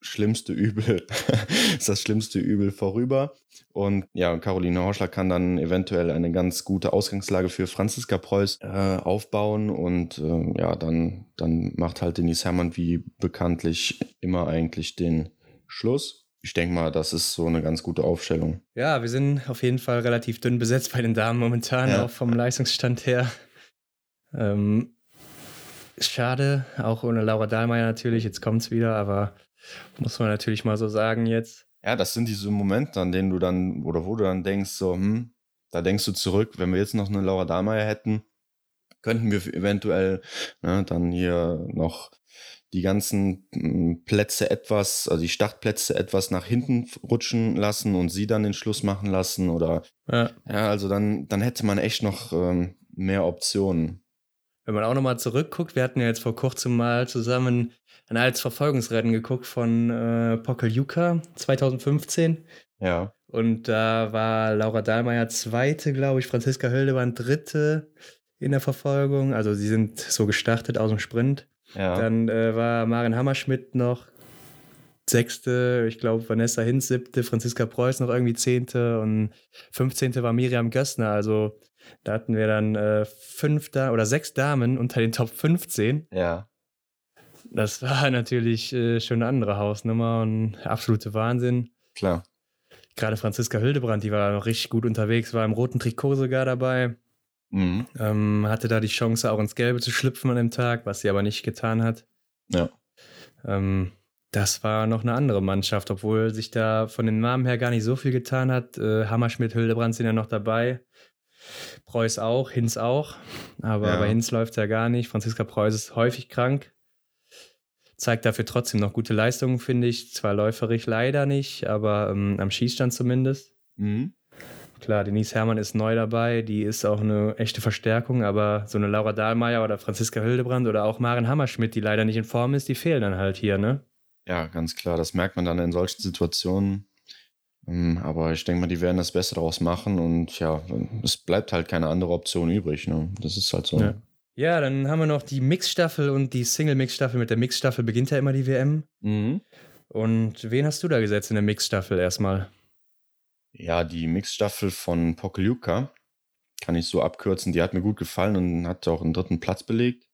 schlimmste Übel, (laughs) ist das schlimmste Übel vorüber. Und ja, Caroline Horschler kann dann eventuell eine ganz gute Ausgangslage für Franziska Preuß äh, aufbauen und äh, ja, dann, dann macht halt Denise Herrmann wie bekanntlich immer eigentlich den Schluss ich denke mal, das ist so eine ganz gute Aufstellung. Ja, wir sind auf jeden Fall relativ dünn besetzt bei den Damen momentan, ja. auch vom Leistungsstand her. Ähm, schade, auch ohne Laura Dahlmeier natürlich, jetzt kommt es wieder, aber muss man natürlich mal so sagen jetzt. Ja, das sind diese Momente, an denen du dann, oder wo du dann denkst, so, hm, da denkst du zurück, wenn wir jetzt noch eine Laura Dahlmeier hätten, könnten wir eventuell ne, dann hier noch die ganzen hm, Plätze etwas, also die Startplätze etwas nach hinten rutschen lassen und sie dann den Schluss machen lassen oder ja, ja also dann, dann hätte man echt noch ähm, mehr Optionen. Wenn man auch nochmal zurückguckt, wir hatten ja jetzt vor kurzem mal zusammen ein altes Verfolgungsrennen geguckt von äh, Pokeljuka 2015. Ja. Und da war Laura Dahlmeier zweite, glaube ich, Franziska Hildebrand dritte in der Verfolgung. Also sie sind so gestartet aus dem Sprint. Ja. Dann äh, war Maren Hammerschmidt noch sechste, ich glaube Vanessa Hinz siebte, Franziska Preuß noch irgendwie zehnte und fünfzehnte war Miriam Gössner. Also da hatten wir dann äh, fünf da oder sechs Damen unter den Top 15. Ja. Das (laughs) war natürlich äh, schon eine andere Hausnummer und absolute Wahnsinn. Klar. Gerade Franziska Hildebrand, die war noch richtig gut unterwegs, war im roten Trikot sogar dabei. Mhm. Ähm, hatte da die Chance, auch ins Gelbe zu schlüpfen an dem Tag, was sie aber nicht getan hat. Ja. Ähm, das war noch eine andere Mannschaft, obwohl sich da von den Namen her gar nicht so viel getan hat. Äh, Hammerschmidt, Hildebrand sind ja noch dabei. Preuß auch, Hinz auch. Aber ja. bei Hinz läuft ja gar nicht. Franziska Preuß ist häufig krank. Zeigt dafür trotzdem noch gute Leistungen, finde ich. Zwar läuferig leider nicht, aber ähm, am Schießstand zumindest. Mhm. Klar, Denise Herrmann ist neu dabei, die ist auch eine echte Verstärkung, aber so eine Laura Dahlmeier oder Franziska Hildebrand oder auch Maren Hammerschmidt, die leider nicht in Form ist, die fehlen dann halt hier, ne? Ja, ganz klar, das merkt man dann in solchen Situationen. Ähm, aber ich denke mal, die werden das Beste daraus machen und ja, es bleibt halt keine andere Option übrig. Ne? Das ist halt so. Ja. ja dann haben wir noch die Mixstaffel und die Single-Mixstaffel. Mit der Mixstaffel beginnt ja immer die WM. Mhm. Und wen hast du da gesetzt in der Mixstaffel erstmal? Ja, die Mixstaffel von Pokljuka kann ich so abkürzen. Die hat mir gut gefallen und hat auch einen dritten Platz belegt.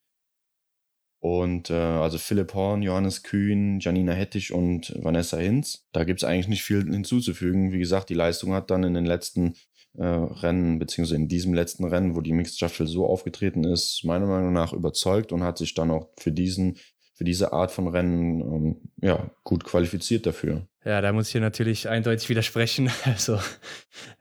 Und äh, also Philipp Horn, Johannes Kühn, Janina Hettich und Vanessa Hinz. Da gibt's eigentlich nicht viel hinzuzufügen. Wie gesagt, die Leistung hat dann in den letzten äh, Rennen, beziehungsweise in diesem letzten Rennen, wo die Mixed Staffel so aufgetreten ist, meiner Meinung nach überzeugt und hat sich dann auch für diesen für diese Art von Rennen ähm, ja, gut qualifiziert dafür. Ja, da muss ich hier natürlich eindeutig widersprechen. (laughs) Also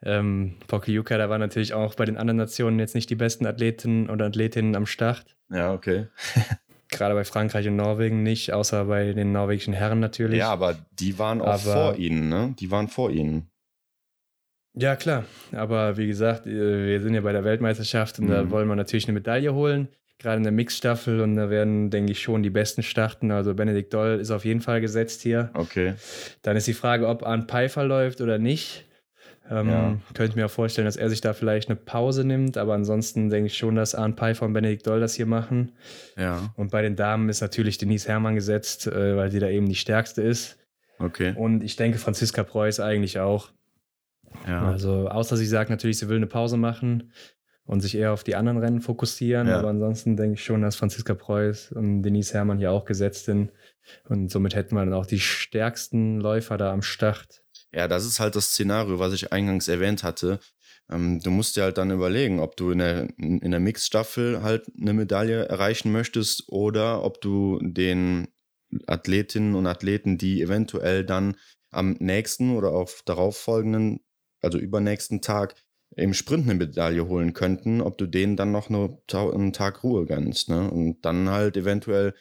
ähm, Pokljuka, da waren natürlich auch bei den anderen Nationen jetzt nicht die besten Athleten oder Athletinnen am Start. Ja, okay. (laughs) Gerade bei Frankreich und Norwegen nicht, außer bei den norwegischen Herren natürlich. Ja, aber die waren auch aber, vor ihnen, ne? Die waren vor ihnen. Ja, klar. Aber wie gesagt, äh, wir sind ja bei der Weltmeisterschaft und mhm. da wollen wir natürlich eine Medaille holen. Gerade in der Mixstaffel und da werden, denke ich, schon die Besten starten. Also Benedikt Doll ist auf jeden Fall gesetzt hier. Okay. Dann ist die Frage, ob Arndt Pfeiffer läuft oder nicht. Ähm, ja. Könnte mir auch vorstellen, dass er sich da vielleicht eine Pause nimmt, aber ansonsten denke ich schon, dass Arndt Pfeiffer und Benedikt Doll das hier machen. Ja. Und bei den Damen ist natürlich Denise Herrmann gesetzt, äh, weil sie da eben die stärkste ist. Okay. Und ich denke, Franziska Preuß eigentlich auch. Ja. Also, außer sie sagt natürlich, sie will eine Pause machen und sich eher auf die anderen Rennen fokussieren. Ja. Aber ansonsten denke ich schon, dass Franziska Preuß und Denise Herrmann hier auch gesetzt sind. Und somit hätten wir dann auch die stärksten Läufer da am Start. Ja, das ist halt das Szenario, was ich eingangs erwähnt hatte. Ähm, du musst dir halt dann überlegen, ob du in der, in der Mixstaffel halt eine Medaille erreichen möchtest oder ob du den Athletinnen und Athleten, die eventuell dann am nächsten oder auf darauffolgenden, also übernächsten Tag im Sprint eine Medaille holen könnten, ob du denen dann noch eine, einen Tag Ruhe gönnst. Ne? Und dann halt eventuell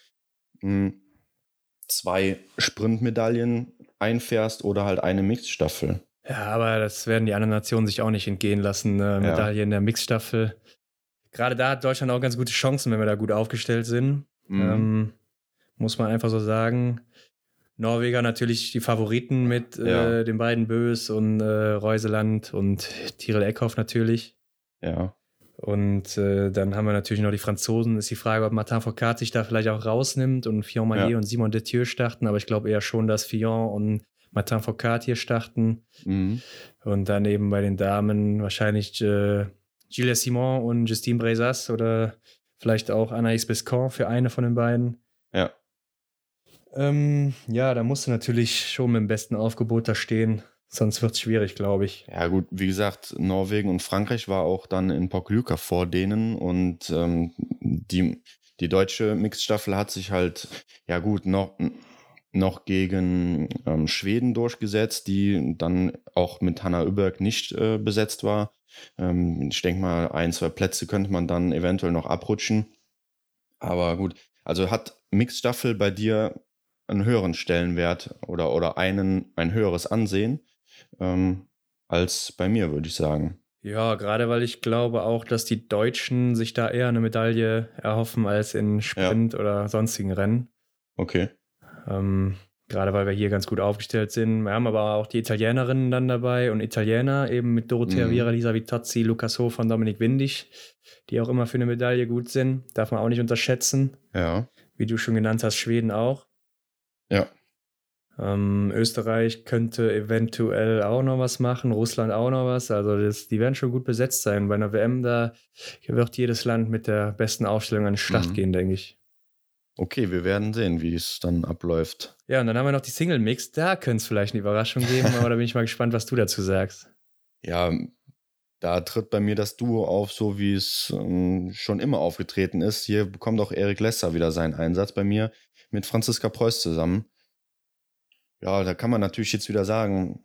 mh, hm, zwei Sprintmedaillen einfährst oder halt eine Mixstaffel. Ja, aber das werden die anderen Nationen sich auch nicht entgehen lassen. Eine Medaille ja. in der Mixstaffel. Gerade da hat Deutschland auch ganz gute Chancen, wenn wir da gut aufgestellt sind. Mhm. Ähm, muss man einfach so sagen. Norweger natürlich die Favoriten mit ja. äh, den beiden Bös und äh, Reuseland und Tirol Eckhoff natürlich. Ja. Und äh, dann haben wir natürlich noch die Franzosen. Ist die Frage, ob Martin Foucault sich da vielleicht auch rausnimmt und Fillon Maillet ja. und Simon Detieu starten. Aber ich glaube eher schon, dass Fillon und Martin Foucault hier starten. Mhm. Und dann eben bei den Damen wahrscheinlich äh, Julia Simon und Justine Brezas oder vielleicht auch Anaïs Bescon für eine von den beiden. Ja. Ähm, ja, da musst du natürlich schon mit dem besten Aufgebot da stehen. Sonst wird es schwierig, glaube ich. Ja, gut, wie gesagt, Norwegen und Frankreich war auch dann in Pokljuka vor denen und ähm, die, die deutsche Mixstaffel hat sich halt, ja gut, noch, noch gegen ähm, Schweden durchgesetzt, die dann auch mit Hanna Überg nicht äh, besetzt war. Ähm, ich denke mal, ein, zwei Plätze könnte man dann eventuell noch abrutschen. Aber gut, also hat Mixstaffel bei dir einen höheren Stellenwert oder, oder einen, ein höheres Ansehen ähm, als bei mir, würde ich sagen. Ja, gerade weil ich glaube auch, dass die Deutschen sich da eher eine Medaille erhoffen als in Sprint ja. oder sonstigen Rennen. Okay. Ähm, gerade weil wir hier ganz gut aufgestellt sind. Wir haben aber auch die Italienerinnen dann dabei und Italiener, eben mit Dorothea mhm. Viera, Lisa Vitozzi, Lukas Hof und Dominik Windig, die auch immer für eine Medaille gut sind. Darf man auch nicht unterschätzen. Ja. Wie du schon genannt hast, Schweden auch. Ja. Ähm, Österreich könnte eventuell auch noch was machen, Russland auch noch was. Also das, die werden schon gut besetzt sein. Bei einer WM, da wird jedes Land mit der besten Aufstellung an den Start mhm. gehen, denke ich. Okay, wir werden sehen, wie es dann abläuft. Ja, und dann haben wir noch die Single-Mix. Da könnte es vielleicht eine Überraschung geben, (laughs) aber da bin ich mal gespannt, was du dazu sagst. Ja, da tritt bei mir das Duo auf, so wie es ähm, schon immer aufgetreten ist. Hier bekommt auch Erik Lesser wieder seinen Einsatz bei mir mit Franziska Preuß zusammen. Ja, da kann man natürlich jetzt wieder sagen,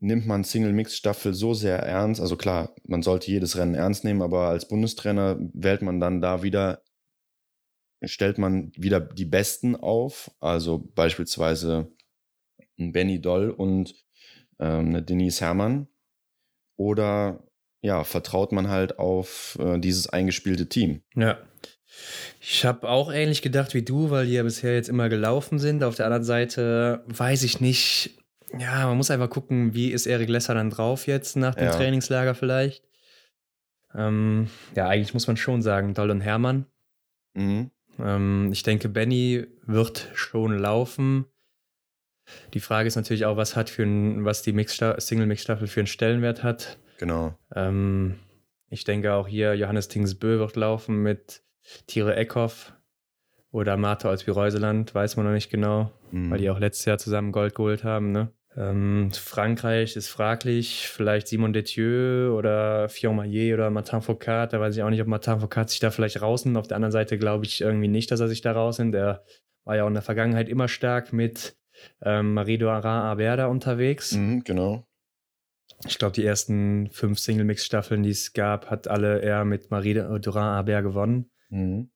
nimmt man Single-Mix-Staffel so sehr ernst. Also klar, man sollte jedes Rennen ernst nehmen, aber als Bundestrainer wählt man dann da wieder, stellt man wieder die Besten auf. Also beispielsweise Benny Doll und ähm, eine Denise Herrmann. Oder ja, vertraut man halt auf äh, dieses eingespielte Team. Ja. Ich habe auch ähnlich gedacht wie du, weil die ja bisher jetzt immer gelaufen sind. Auf der anderen Seite weiß ich nicht. Ja, man muss einfach gucken, wie ist Erik Lesser dann drauf jetzt nach dem ja. Trainingslager vielleicht. Ähm, ja, eigentlich muss man schon sagen, Doll und Hermann. Mhm. Ähm, ich denke, Benny wird schon laufen. Die Frage ist natürlich auch, was hat für ein, was die Single-Mix-Staffel für einen Stellenwert hat. Genau. Ähm, ich denke auch hier, Johannes Tingsbö wird laufen mit Tiere Eckhoff oder Martha als Reuseland, weiß man noch nicht genau, mhm. weil die auch letztes Jahr zusammen Gold geholt haben. Ne? Ähm, Frankreich ist fraglich, vielleicht Simon Detieu oder Fion Maillet oder Martin Foucault. Da weiß ich auch nicht, ob Martin Foucault sich da vielleicht rausnimmt. Auf der anderen Seite glaube ich irgendwie nicht, dass er sich da rausnimmt. Er war ja auch in der Vergangenheit immer stark mit ähm, Marie-Dorin Aberda unterwegs. Mhm, genau. Ich glaube, die ersten fünf Single-Mix-Staffeln, die es gab, hat alle er mit Marie-Dorin Aber gewonnen. Mhm.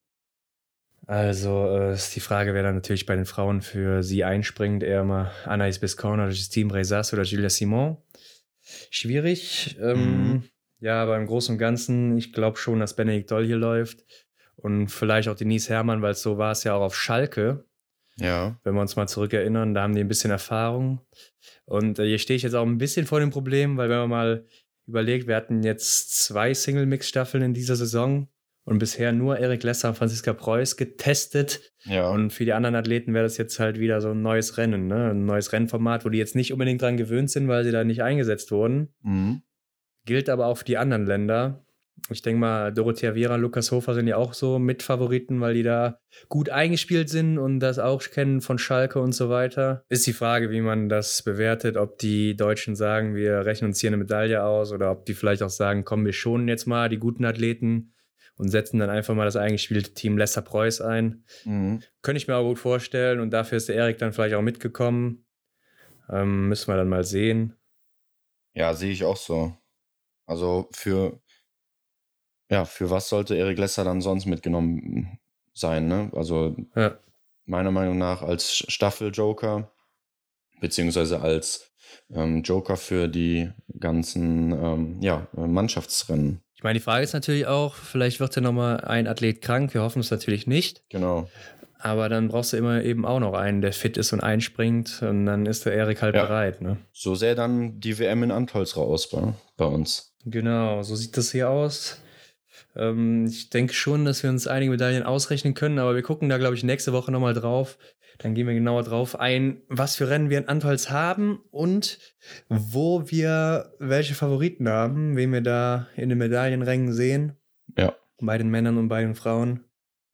Also äh, ist die Frage, wer dann natürlich bei den Frauen für sie einspringt, eher mal Anaïs Bescon oder Justine Brezas oder Julia Simon. schwierig. Ähm, mhm. Ja, aber im Großen und Ganzen, ich glaube schon, dass Benedikt Doll hier läuft. Und vielleicht auch Denise Herrmann, weil so war es ja auch auf Schalke. Ja. Wenn wir uns mal zurückerinnern, da haben die ein bisschen Erfahrung. Und äh, hier stehe ich jetzt auch ein bisschen vor dem Problem, weil wenn man mal überlegt, wir hatten jetzt zwei Single-Mix-Staffeln in dieser Saison und bisher nur Erik Lesser und Franziska Preuß getestet. Ja. Und für die anderen Athleten wäre das jetzt halt wieder so ein neues Rennen, ne? ein neues Rennformat, wo die jetzt nicht unbedingt dran gewöhnt sind, weil sie da nicht eingesetzt wurden. Mhm. Gilt aber auch für die anderen Länder. Ich denke mal, Dorothea Viera, Lukas Hofer sind ja auch so Mitfavoriten, weil die da gut eingespielt sind und das auch kennen von Schalke und so weiter. Ist die Frage, wie man das bewertet, ob die Deutschen sagen, wir rechnen uns hier eine Medaille aus oder ob die vielleicht auch sagen, komm, wir schonen jetzt mal die guten Athleten und setzen dann einfach mal das eingespielte Team Lesser Preuß ein. Mhm. Könnte ich mir auch gut vorstellen und dafür ist der Erik dann vielleicht auch mitgekommen. Ähm, müssen wir dann mal sehen. Ja, sehe ich auch so. Also für, ja, für was sollte Erik Lesser dann sonst mitgenommen sein, ne? Also ja. meiner Meinung nach als Staffel-Joker, beziehungsweise als ähm, Joker für die ganzen ähm, ja, Mannschaftsrennen. Ich meine, die Frage ist natürlich auch, vielleicht wird ja nochmal ein Athlet krank, wir hoffen es natürlich nicht. Genau. Aber dann brauchst du immer eben auch noch einen, der fit ist und einspringt und dann ist der Erik halt ja. bereit. Ne? So sähe dann die WM in Antolz raus bei, bei uns. Genau, so sieht das hier aus. Ähm, ich denke schon, dass wir uns einige Medaillen ausrechnen können, aber wir gucken da, glaube ich, nächste Woche nochmal drauf. Dann gehen wir genauer drauf ein, was für Rennen wir in Antolz haben und wo wir welche Favoriten haben, wen wir da in den Medaillenrängen sehen. Ja. Bei den Männern und bei den Frauen.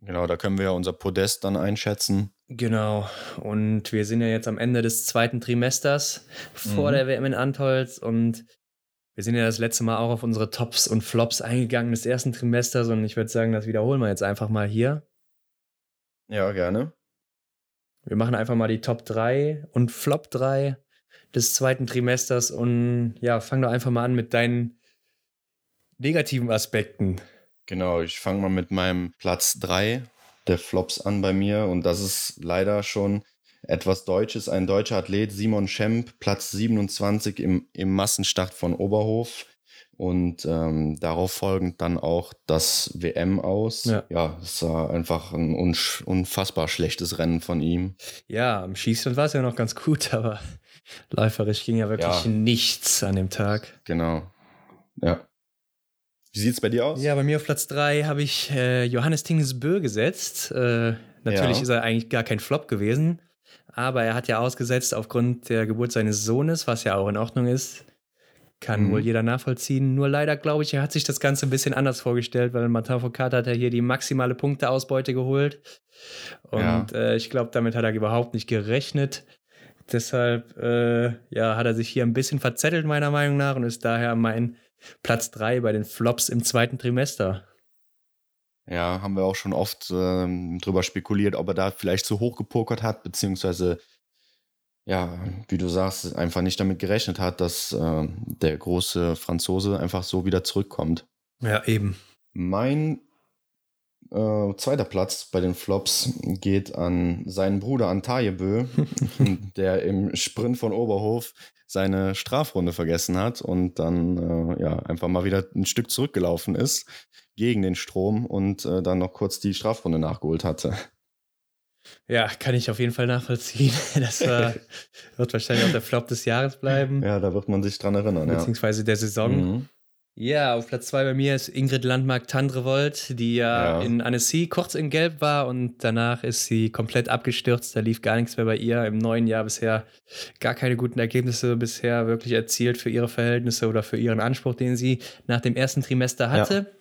Genau, da können wir ja unser Podest dann einschätzen. Genau. Und wir sind ja jetzt am Ende des zweiten Trimesters vor mhm. der WM in Antolz und wir sind ja das letzte Mal auch auf unsere Tops und Flops eingegangen des ersten Trimesters und ich würde sagen, das wiederholen wir jetzt einfach mal hier. Ja, gerne. Wir machen einfach mal die Top 3 und Flop 3 des zweiten Trimesters und ja, fang doch einfach mal an mit deinen negativen Aspekten. Genau, ich fange mal mit meinem Platz 3 der Flops an bei mir und das ist leider schon etwas Deutsches, ein deutscher Athlet, Simon Schemp, Platz 27 im, im Massenstart von Oberhof. Und ähm, darauf folgend dann auch das WM aus. Ja, ja es war einfach ein unfassbar schlechtes Rennen von ihm. Ja, am Schießstand war es ja noch ganz gut, aber läuferisch ging ja wirklich ja. nichts an dem Tag. Genau. Ja. Wie sieht es bei dir aus? Ja, bei mir auf Platz 3 habe ich äh, Johannes Tingesbö gesetzt. Äh, natürlich ja. ist er eigentlich gar kein Flop gewesen. Aber er hat ja ausgesetzt aufgrund der Geburt seines Sohnes, was ja auch in Ordnung ist. Kann mhm. wohl jeder nachvollziehen. Nur leider glaube ich, er hat sich das Ganze ein bisschen anders vorgestellt, weil Martin Foucault hat ja hier die maximale Punkteausbeute geholt. Und ja. äh, ich glaube, damit hat er überhaupt nicht gerechnet. Deshalb äh, ja, hat er sich hier ein bisschen verzettelt, meiner Meinung nach, und ist daher mein Platz 3 bei den Flops im zweiten Trimester. Ja, haben wir auch schon oft ähm, drüber spekuliert, ob er da vielleicht zu hoch gepokert hat, beziehungsweise, ja, wie du sagst, einfach nicht damit gerechnet hat, dass äh, der große Franzose einfach so wieder zurückkommt. Ja, eben. Mein äh, zweiter Platz bei den Flops geht an seinen Bruder Antajebö, (laughs) der im Sprint von Oberhof seine Strafrunde vergessen hat und dann äh, ja einfach mal wieder ein Stück zurückgelaufen ist gegen den Strom und äh, dann noch kurz die Strafrunde nachgeholt hatte. Ja, kann ich auf jeden Fall nachvollziehen. (laughs) Das war, (laughs) wird wahrscheinlich auch der Flop des Jahres bleiben. Ja, da wird man sich dran erinnern. Beziehungsweise der Saison. Mhm. Ja, auf Platz zwei bei mir ist Ingrid Landmark-Tandrevold, die ja, ja, in Annecy kurz in Gelb war und danach ist sie komplett abgestürzt. Da lief gar nichts mehr bei ihr. Im neuen Jahr bisher gar keine guten Ergebnisse bisher wirklich erzielt für ihre Verhältnisse oder für ihren Anspruch, den sie nach dem ersten Trimester hatte. Ja.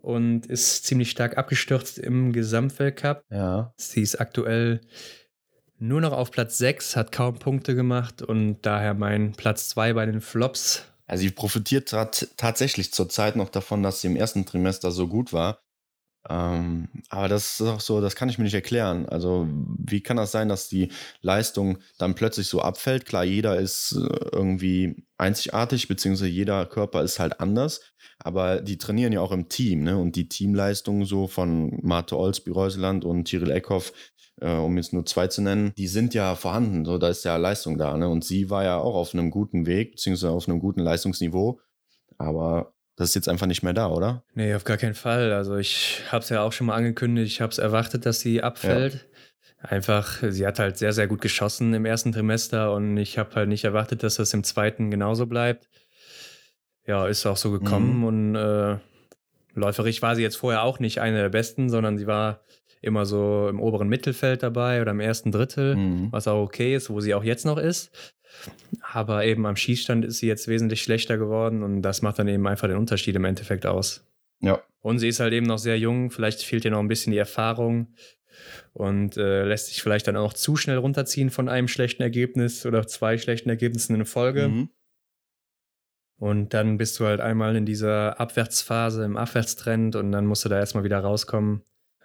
Und ist ziemlich stark abgestürzt im Gesamtweltcup. Ja. Sie ist aktuell nur noch auf Platz 6, hat kaum Punkte gemacht und daher mein Platz 2 bei den Flops also sie profitiert tatsächlich zurzeit noch davon, dass sie im ersten Trimester so gut war. Ähm, aber das ist auch so, das kann ich mir nicht erklären. Also, wie kann das sein, dass die Leistung dann plötzlich so abfällt? Klar, jeder ist äh, irgendwie einzigartig, beziehungsweise jeder Körper ist halt anders. Aber die trainieren ja auch im Team, ne? Und die Teamleistung so von Marte Olsby Reuseland und Tyrell Eckhoff äh, um jetzt nur zwei zu nennen, die sind ja vorhanden, so da ist ja Leistung da. Ne? Und sie war ja auch auf einem guten Weg, beziehungsweise auf einem guten Leistungsniveau. Aber das ist jetzt einfach nicht mehr da, oder? Nee, auf gar keinen Fall. Also ich habe es ja auch schon mal angekündigt, ich habe es erwartet, dass sie abfällt. Ja. Einfach, sie hat halt sehr, sehr gut geschossen im ersten Trimester und ich habe halt nicht erwartet, dass das im zweiten genauso bleibt. Ja, ist auch so gekommen mhm. und äh, läuferig war sie jetzt vorher auch nicht eine der besten, sondern sie war immer so im oberen Mittelfeld dabei oder im ersten Drittel, mhm. was auch okay ist, wo sie auch jetzt noch ist. Aber eben am Schießstand ist sie jetzt wesentlich schlechter geworden und das macht dann eben einfach den Unterschied im Endeffekt aus. Ja. Und sie ist halt eben noch sehr jung, vielleicht fehlt ihr noch ein bisschen die Erfahrung und äh, lässt sich vielleicht dann auch zu schnell runterziehen von einem schlechten Ergebnis oder zwei schlechten Ergebnissen in Folge. Mhm. Und dann bist du halt einmal in dieser Abwärtsphase, im Abwärtstrend und dann musst du da erstmal wieder rauskommen.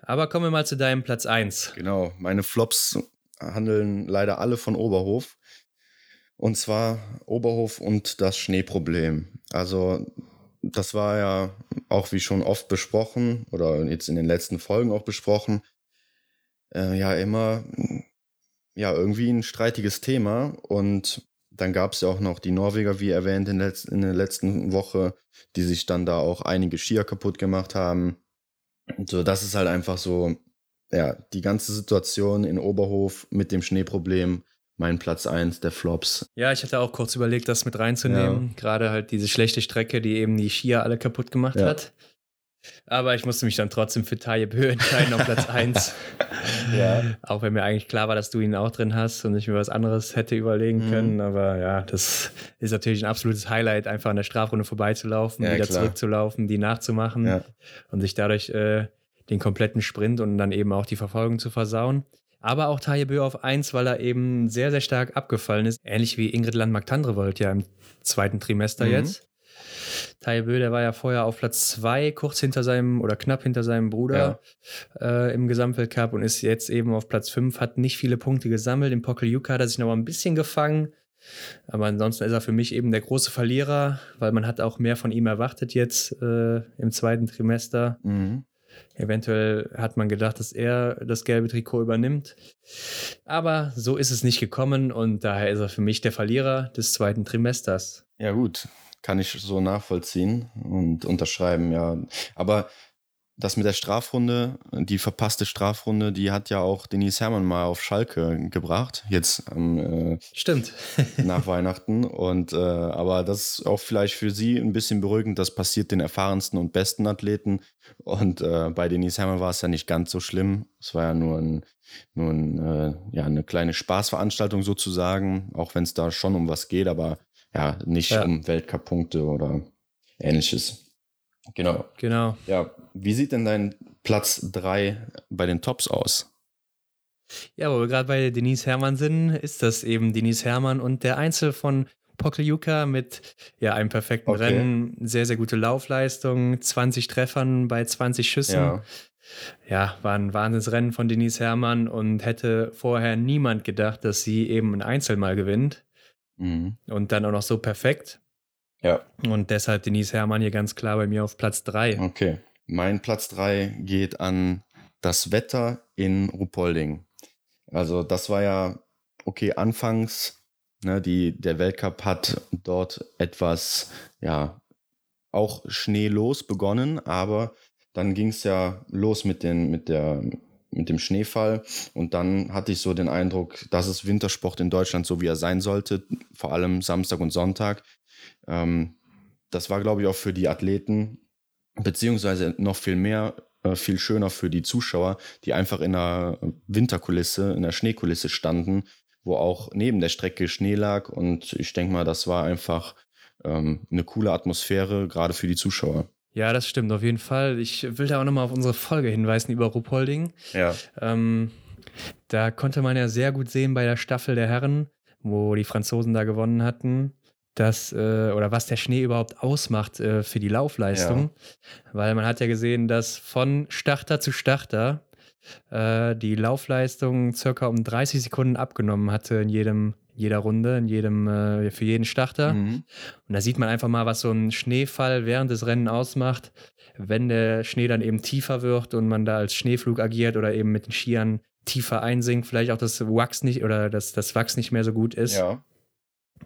Aber kommen wir mal zu deinem Platz 1. Genau, meine Flops handeln leider alle von Oberhof. Und zwar Oberhof und das Schneeproblem. Also das war ja auch wie schon oft besprochen oder jetzt in den letzten Folgen auch besprochen, äh, ja immer ja irgendwie ein streitiges Thema und dann gab es ja auch noch die Norweger, wie erwähnt in, in der letzten Woche, die sich dann da auch einige Skier kaputt gemacht haben. So, das ist halt einfach so, ja, die ganze Situation in Oberhof mit dem Schneeproblem mein Platz 1 der Flops. Ja, ich hatte auch kurz überlegt, das mit reinzunehmen. Ja. Gerade halt diese schlechte Strecke, die eben die Skier alle kaputt gemacht ja. hat. Aber ich musste mich dann trotzdem für Taye Bö entscheiden auf Platz 1. (laughs) ja. Auch wenn mir eigentlich klar war, dass du ihn auch drin hast und ich mir was anderes hätte überlegen mhm. können. Aber ja, das ist natürlich ein absolutes Highlight, einfach an der Strafrunde vorbeizulaufen, ja, wieder klar. zurückzulaufen, die nachzumachen ja. und sich dadurch äh, den kompletten Sprint und dann eben auch die Verfolgung zu versauen aber auch Taje Bö auf 1, weil er eben sehr, sehr stark abgefallen ist. Ähnlich wie Ingrid Landmark-Tandrevold ja im zweiten Trimester mhm. jetzt. Taje Bö, der war ja vorher auf Platz 2, kurz hinter seinem oder knapp hinter seinem Bruder ja. äh, im Gesamtweltcup und ist jetzt eben auf Platz 5, hat nicht viele Punkte gesammelt. Im Pokeljuka hat er sich noch mal ein bisschen gefangen. Aber ansonsten ist er für mich eben der große Verlierer, weil man hat auch mehr von ihm erwartet jetzt äh, im zweiten Trimester. Mhm. Eventuell hat man gedacht, dass er das gelbe Trikot übernimmt. Aber so ist es nicht gekommen und daher ist er für mich der Verlierer des zweiten Trimesters. Ja, gut. Kann ich so nachvollziehen und unterschreiben, ja. Aber das mit der Strafrunde, die verpasste Strafrunde, die hat ja auch Denise Herrmann mal auf Schalke gebracht, jetzt am äh, Stimmt. (laughs) nach Weihnachten. Und äh, aber das ist auch vielleicht für sie ein bisschen beruhigend. Das passiert den erfahrensten und besten Athleten. Und äh, bei Denise Herrmann war es ja nicht ganz so schlimm. Es war ja nur ein, nur ein, äh, ja, eine kleine Spaßveranstaltung sozusagen, auch wenn es da schon um was geht, aber ja, nicht ja. um Weltcup-Punkte oder ähnliches. Genau. Genau. Ja, wie sieht denn dein Platz 3 bei den Tops aus? Ja, wo wir gerade bei Denise Herrmann sind, ist das eben Denise Herrmann und der Einzel von Pokljuka mit ja, einem perfekten okay. Rennen, sehr, sehr gute Laufleistung, 20 Treffern bei 20 Schüssen. Ja. ja, war ein Wahnsinnsrennen von Denise Herrmann und hätte vorher niemand gedacht, dass sie eben ein Einzel mal gewinnt. Mhm. Und dann auch noch so perfekt. Ja. Und deshalb Denise Herrmann hier ganz klar bei mir auf Platz 3. Okay. Mein Platz 3 geht an das Wetter in Rupolding. Also das war ja, okay, anfangs, ne, die, der Weltcup hat dort etwas, ja, auch schneelos begonnen, aber dann ging es ja los mit, den, mit, der, mit dem Schneefall und dann hatte ich so den Eindruck, dass es Wintersport in Deutschland so wie er sein sollte, vor allem Samstag und Sonntag. Ähm, das war, glaube ich, auch für die Athleten, beziehungsweise noch viel mehr, äh, viel schöner für die Zuschauer, die einfach in einer Winterkulisse, in der Schneekulisse standen, wo auch neben der Strecke Schnee lag. Und ich denke mal, das war einfach ähm, eine coole Atmosphäre, gerade für die Zuschauer. Ja, das stimmt auf jeden Fall. Ich will da auch nochmal auf unsere Folge hinweisen über Ruhpolding. Ja. Ähm, da konnte man ja sehr gut sehen bei der Staffel der Herren, wo die Franzosen da gewonnen hatten, dass äh, oder was der Schnee überhaupt ausmacht äh, für die Laufleistung. Ja. Weil man hat ja gesehen, dass von Starter zu Starter äh, die Laufleistung circa um 30 Sekunden abgenommen hatte in jedem jeder Runde, in jedem, äh, für jeden Starter. Mhm. Und da sieht man einfach mal, was so ein Schneefall während des Rennens ausmacht, wenn der Schnee dann eben tiefer wird und man da als Schneeflug agiert oder eben mit den Skiern tiefer einsinkt, vielleicht auch das Wachs nicht oder das, das Wachs nicht mehr so gut ist. Ja.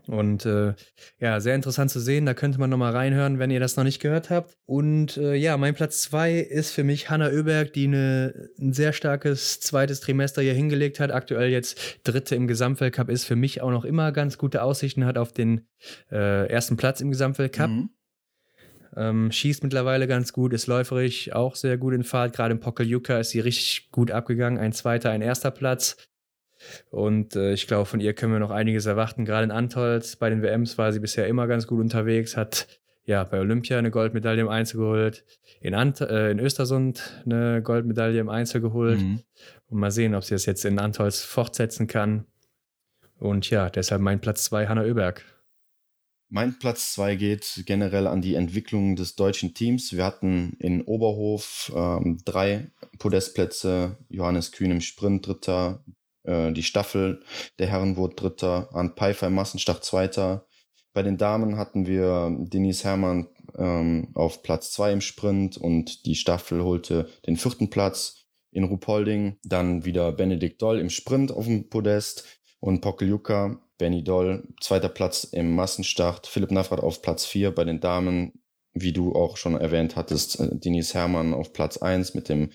Und äh, ja, sehr interessant zu sehen. Da könnte man nochmal reinhören, wenn ihr das noch nicht gehört habt. Und äh, ja, mein Platz zwei ist für mich Hanna Oeberg, die eine, ein sehr starkes zweites Trimester hier hingelegt hat. Aktuell jetzt dritte im Gesamtweltcup ist. Für mich auch noch immer ganz gute Aussichten hat auf den äh, ersten Platz im Gesamtweltcup. Mhm. Ähm, schießt mittlerweile ganz gut, ist läuferig auch sehr gut in Fahrt. Gerade im Pokeljuka ist sie richtig gut abgegangen. Ein zweiter, ein erster Platz. Und äh, ich glaube, von ihr können wir noch einiges erwarten. Gerade in Antolz, bei den WMs war sie bisher immer ganz gut unterwegs, hat ja bei Olympia eine Goldmedaille im Einzel geholt, in, Ant äh, in Östersund eine Goldmedaille im Einzel geholt. Mhm. Und mal sehen, ob sie das jetzt in Antolz fortsetzen kann. Und ja, deshalb mein Platz 2, Hanna Oeberg. Mein Platz 2 geht generell an die Entwicklung des deutschen Teams. Wir hatten in Oberhof ähm, drei Podestplätze, Johannes Kühn im Sprint, Dritter, äh, die Staffel der Herren wurde Dritter, Arndt Pfeiffer im Massenstart Zweiter. Bei den Damen hatten wir Denise Herrmann ähm, auf Platz zwei im Sprint und die Staffel holte den vierten Platz in Rupolding. Dann wieder Benedikt Doll im Sprint auf dem Podest und Pokeljuka, Benny Doll, zweiter Platz im Massenstart, Philipp Navrat auf Platz vier bei den Damen, wie du auch schon erwähnt hattest, äh, Denise Herrmann auf Platz eins mit dem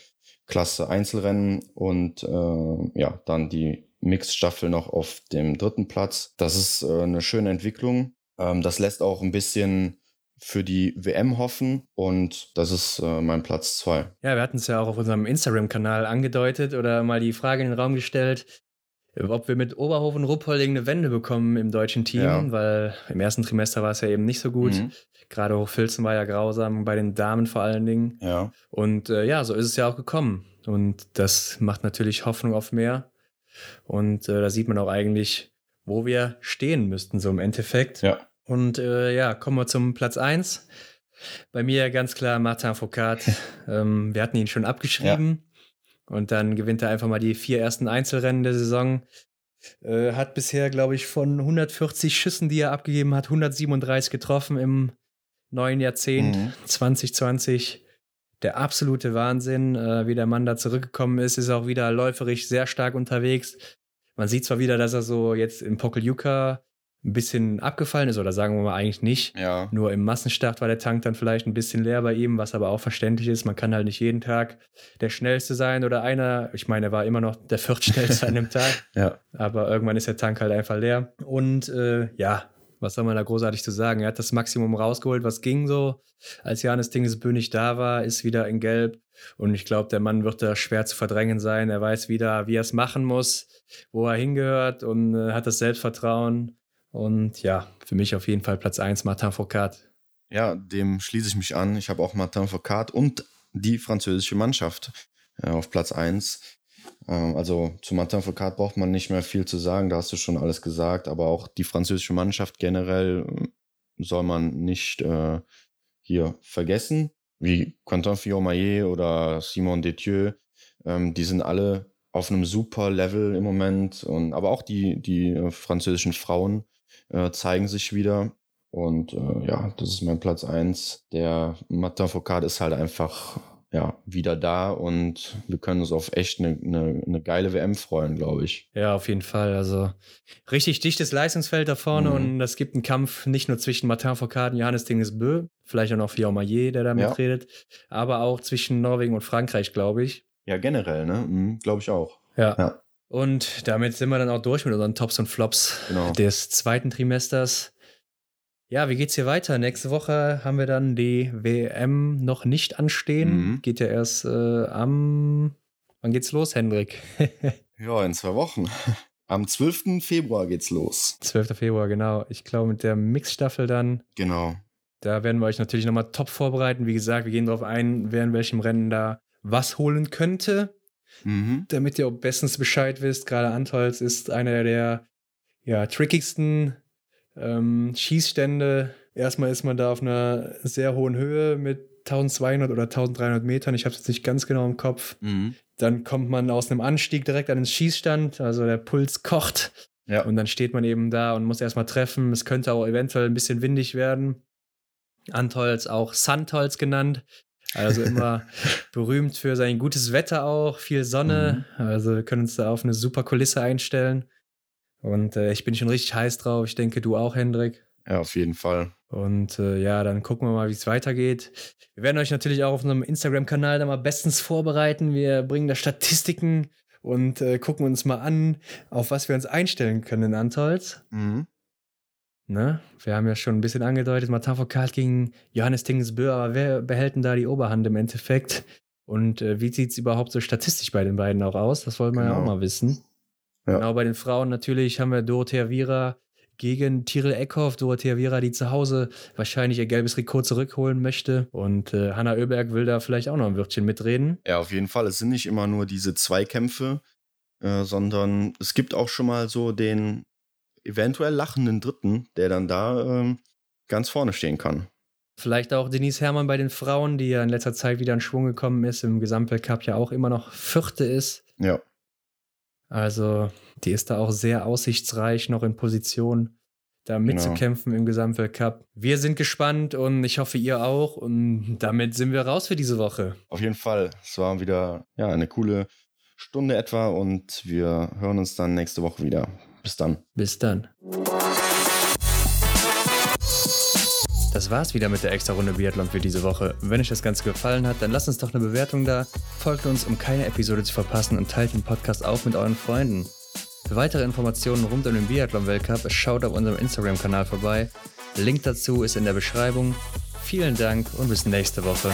Klasse Einzelrennen und äh, ja, dann die Mixed-Staffel noch auf dem dritten Platz. Das ist äh, eine schöne Entwicklung. Ähm, das lässt auch ein bisschen für die WM hoffen und das ist äh, mein Platz zwei. Ja, wir hatten es ja auch auf unserem Instagram-Kanal angedeutet oder mal die Frage in den Raum gestellt, ob wir mit Oberhof und Ruppolding eine Wende bekommen im deutschen Team, ja. weil im ersten Trimester war es ja eben nicht so gut. Mhm. Gerade Hochfilzen war ja grausam, bei den Damen vor allen Dingen. Ja. Und äh, ja, so ist es ja auch gekommen. Und das macht natürlich Hoffnung auf mehr. Und äh, da sieht man auch eigentlich, wo wir stehen müssten, so im Endeffekt. Ja. Und äh, ja, kommen wir zum Platz 1. Bei mir ganz klar Martin Foucault. (laughs) ähm, wir hatten ihn schon abgeschrieben. Ja. Und dann gewinnt er einfach mal die vier ersten Einzelrennen der Saison. Äh, hat bisher, glaube ich, von 140 Schüssen, die er abgegeben hat, 137 getroffen im neuen Jahrzehnt, mhm. 2020. Der absolute Wahnsinn, äh, wie der Mann da zurückgekommen ist, ist auch wieder läuferisch sehr stark unterwegs. Man sieht zwar wieder, dass er so jetzt im Pokeljuka ein bisschen abgefallen ist, oder sagen wir mal eigentlich nicht. Ja. Nur im Massenstart war der Tank dann vielleicht ein bisschen leer bei ihm, was aber auch verständlich ist. Man kann halt nicht jeden Tag der Schnellste sein oder einer. Ich meine, er war immer noch der viertschnellste an dem Tag. (laughs) Ja. Aber irgendwann ist der Tank halt einfach leer. Und äh, ja, was soll man da großartig zu sagen? Er hat das Maximum rausgeholt, was ging so. Als Janis Dingesbö nicht da war, ist wieder in Gelb. Und ich glaube, der Mann wird da schwer zu verdrängen sein. Er weiß wieder, wie er es machen muss, wo er hingehört und äh, hat das Selbstvertrauen. Und ja, für mich auf jeden Fall Platz 1 Martin Foucault. Ja, dem schließe ich mich an. Ich habe auch Martin Foucault und die französische Mannschaft äh, auf Platz 1. Ähm, also zu Martin Foucault braucht man nicht mehr viel zu sagen, da hast du schon alles gesagt, aber auch die französische Mannschaft generell äh, soll man nicht äh, hier vergessen, wie Quentin Fillon-Maillet oder Simon Detieu, ähm, die sind alle auf einem super Level im Moment und aber auch die, die äh, französischen Frauen äh, zeigen sich wieder. Und äh, ja, das ist mein Platz eins. Der Martin Foucault ist halt einfach ja, wieder da und wir können uns auf echt eine, eine, eine geile WM freuen, glaube ich. Ja, auf jeden Fall. Also richtig dichtes Leistungsfeld da vorne mhm. und es gibt einen Kampf nicht nur zwischen Martin Foucault und Johannes Dingesbö, vielleicht auch noch Fion Maillet, der da ja. mitredet, aber auch zwischen Norwegen und Frankreich, glaube ich. Ja, generell, ne? Mhm, glaube ich auch. Ja. ja. Und damit sind wir dann auch durch mit unseren Tops und Flops genau. des zweiten Trimesters. Ja, wie geht's hier weiter? Nächste Woche haben wir dann die WM noch nicht anstehen. Mhm. Geht ja erst äh, am. Wann geht's los, Hendrik? (laughs) ja, in zwei Wochen. Am 12. Februar geht's los. 12. Februar, genau. Ich glaube, mit der Mixstaffel dann. Genau. Da werden wir euch natürlich nochmal top vorbereiten. Wie gesagt, wir gehen darauf ein, wer in welchem Rennen da was holen könnte. Mhm. Damit ihr bestens Bescheid wisst, gerade Antolz ist einer der ja, trickigsten ähm, Schießstände. Erstmal ist man da auf einer sehr hohen Höhe mit 1200 oder 1300 Metern. Ich habe es jetzt nicht ganz genau im Kopf. Mhm. Dann kommt man aus einem Anstieg direkt an den Schießstand, also der Puls kocht. Ja. Und dann steht man eben da und muss erstmal treffen. Es könnte auch eventuell ein bisschen windig werden. Antolz, auch Sandholz genannt. Also immer (laughs) berühmt für sein gutes Wetter auch, viel Sonne. Mhm. Also wir können uns da auf eine super Kulisse einstellen. Und äh, ich bin schon richtig heiß drauf. Ich denke, du auch, Hendrik. Ja, auf jeden Fall. Und äh, ja, dann gucken wir mal, wie es weitergeht. Wir werden euch natürlich auch auf unserem Instagram-Kanal da mal bestens vorbereiten. Wir bringen da Statistiken und äh, gucken uns mal an, auf was wir uns einstellen können in Antolz. Mhm. Ne? Wir haben ja schon ein bisschen angedeutet, Martin Foucault gegen Johannes Tingensbö, aber wer behält denn da die Oberhand im Endeffekt? Und äh, wie sieht es überhaupt so statistisch bei den beiden auch aus? Das wollen wir genau. ja auch genau. mal wissen. Ja. Genau, bei den Frauen natürlich haben wir Dorothea Viera gegen Tyrell Eckhoff. Dorothea Viera, die zu Hause wahrscheinlich ihr gelbes Trikot zurückholen möchte. Und äh, Hanna Oeberg will da vielleicht auch noch ein Wörtchen mitreden. Ja, auf jeden Fall. Es sind nicht immer nur diese Zweikämpfe, äh, sondern es gibt auch schon mal so den eventuell lachenden Dritten, der dann da ähm, ganz vorne stehen kann. Vielleicht auch Denise Herrmann bei den Frauen, die ja in letzter Zeit wieder in Schwung gekommen ist, im Gesamtweltcup ja auch immer noch Vierte ist. Ja. Also, die ist da auch sehr aussichtsreich, noch in Position, da genau. mitzukämpfen genau. im Gesamtweltcup. Wir sind gespannt und ich hoffe, ihr auch. Und damit sind wir raus für diese Woche. Auf jeden Fall. Es war wieder ja, eine coole Stunde etwa und wir hören uns dann nächste Woche wieder. Bis dann. Bis dann. Das war's wieder mit der extra Runde Biathlon für diese Woche. Wenn euch das Ganze gefallen hat, dann lasst uns doch eine Bewertung da, folgt uns, um keine Episode zu verpassen und teilt den Podcast auch mit euren Freunden. Für weitere Informationen rund um den Biathlon-Weltcup schaut auf unserem Instagram-Kanal vorbei. Link dazu ist in der Beschreibung. Vielen Dank und bis nächste Woche.